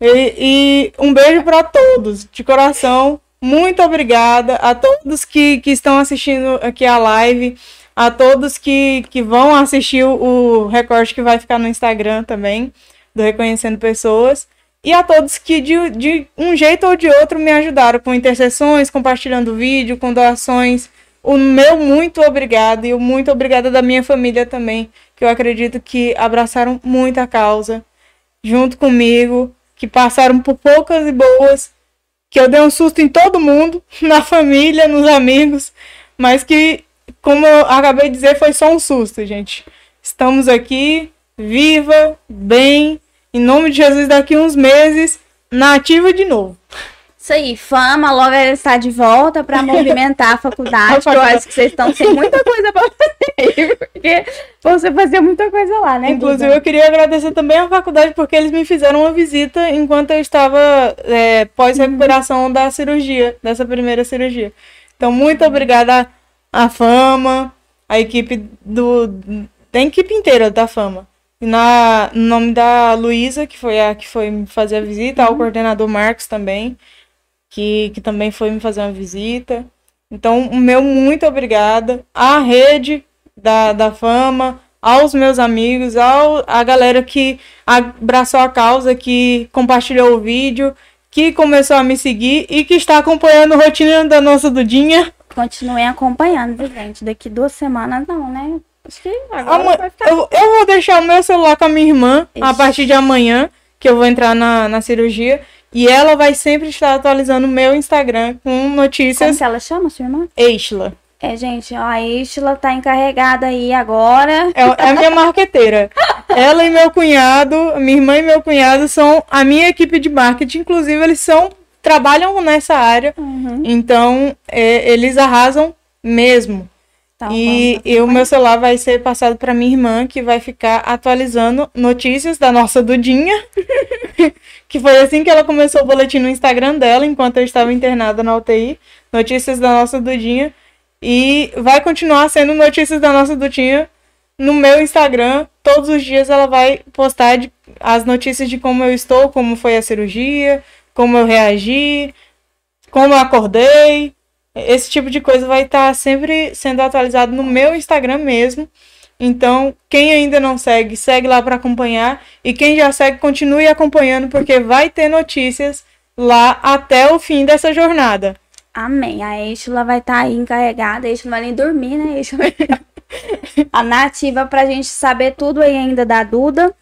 E, e um beijo para todos, de coração. Muito obrigada a todos que, que estão assistindo aqui a live, a todos que, que vão assistir o, recorte que vai ficar no Instagram também, do Reconhecendo Pessoas. E a todos que, de, de um jeito ou de outro, me ajudaram com intercessões, compartilhando vídeo, com doações. O meu muito obrigado e o muito obrigada da minha família também, que eu acredito que abraçaram muito a causa junto comigo, que passaram por poucas e boas, que eu dei um susto em todo mundo, na família, nos amigos, mas que, como eu acabei de dizer, foi só um susto, gente. Estamos aqui, viva, bem, em nome de Jesus, daqui uns meses, na ativa de novo. Isso aí, fama, logo ela está de volta para movimentar a faculdade, que eu acho que vocês estão sem muita coisa para fazer, porque você fazia muita coisa lá, né? Inclusive, eu queria agradecer também à faculdade, porque eles me fizeram uma visita enquanto eu estava é, pós-recuperação da cirurgia, dessa primeira cirurgia. Então, muito obrigada à Fama, à equipe do. da equipe inteira da Fama. Na, no nome da Luísa, que foi a que foi fazer a visita, ao coordenador Marcos também, que, que também foi me fazer uma visita. Então, o meu muito obrigada. À rede da, da fama, aos meus amigos, ao, a galera que abraçou a causa, que compartilhou o vídeo, que começou a me seguir e que está acompanhando a rotina da nossa Dudinha. Continuem acompanhando, gente? Daqui duas semanas, não, né? Acho que agora Ama- vai ficar. Eu, eu vou deixar o meu celular com a minha irmã a Ixi. partir de amanhã, que eu vou entrar na, na cirurgia. E ela vai sempre estar atualizando o meu Instagram com Como notícias que ela chama, sua irmã? Exla. É, gente, ó, a Istla tá encarregada aí agora. É, é a minha marqueteira. Ela e meu cunhado, minha irmã e meu cunhado são a minha equipe de marketing. Inclusive, eles são trabalham nessa área. Uhum. Então, é, eles arrasam mesmo. Então, e e o meu celular vai ser passado para minha irmã, que vai ficar atualizando notícias da nossa Dudinha. que foi assim que ela começou o boletim no Instagram dela, enquanto eu estava internada na UTI. Notícias da nossa Dudinha. E vai continuar sendo notícias da nossa Dudinha no meu Instagram. Todos os dias ela vai postar de- as notícias de como eu estou, como foi a cirurgia, como eu reagi, como eu acordei. Esse tipo de coisa vai estar sempre sendo atualizado no meu Instagram mesmo. Então, quem ainda não segue, segue lá para acompanhar. E quem já segue, continue acompanhando, porque vai ter notícias lá até o fim dessa jornada. Amém. A Estela vai estar aí encarregada. A Estela não vai nem dormir, né? Estela? a nativa pra gente saber tudo aí ainda da Duda.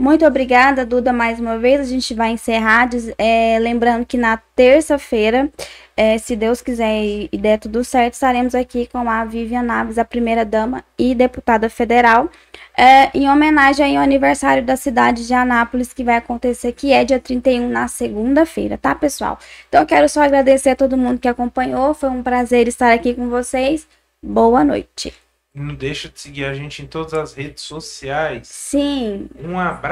Muito obrigada, Duda, mais uma vez. A gente vai encerrar. é, lembrando que na terça-feira, é, se Deus quiser e, e der tudo certo, estaremos aqui com a Vivian Naves, a primeira-dama e deputada federal, é, em homenagem ao aniversário da cidade de Anápolis, que vai acontecer, que é dia 31, na segunda-feira, tá, pessoal? Então, eu quero só agradecer a todo mundo que acompanhou. Foi um prazer estar aqui com vocês. Boa noite. Não deixa de seguir a gente em todas as redes sociais. Sim. Um abraço.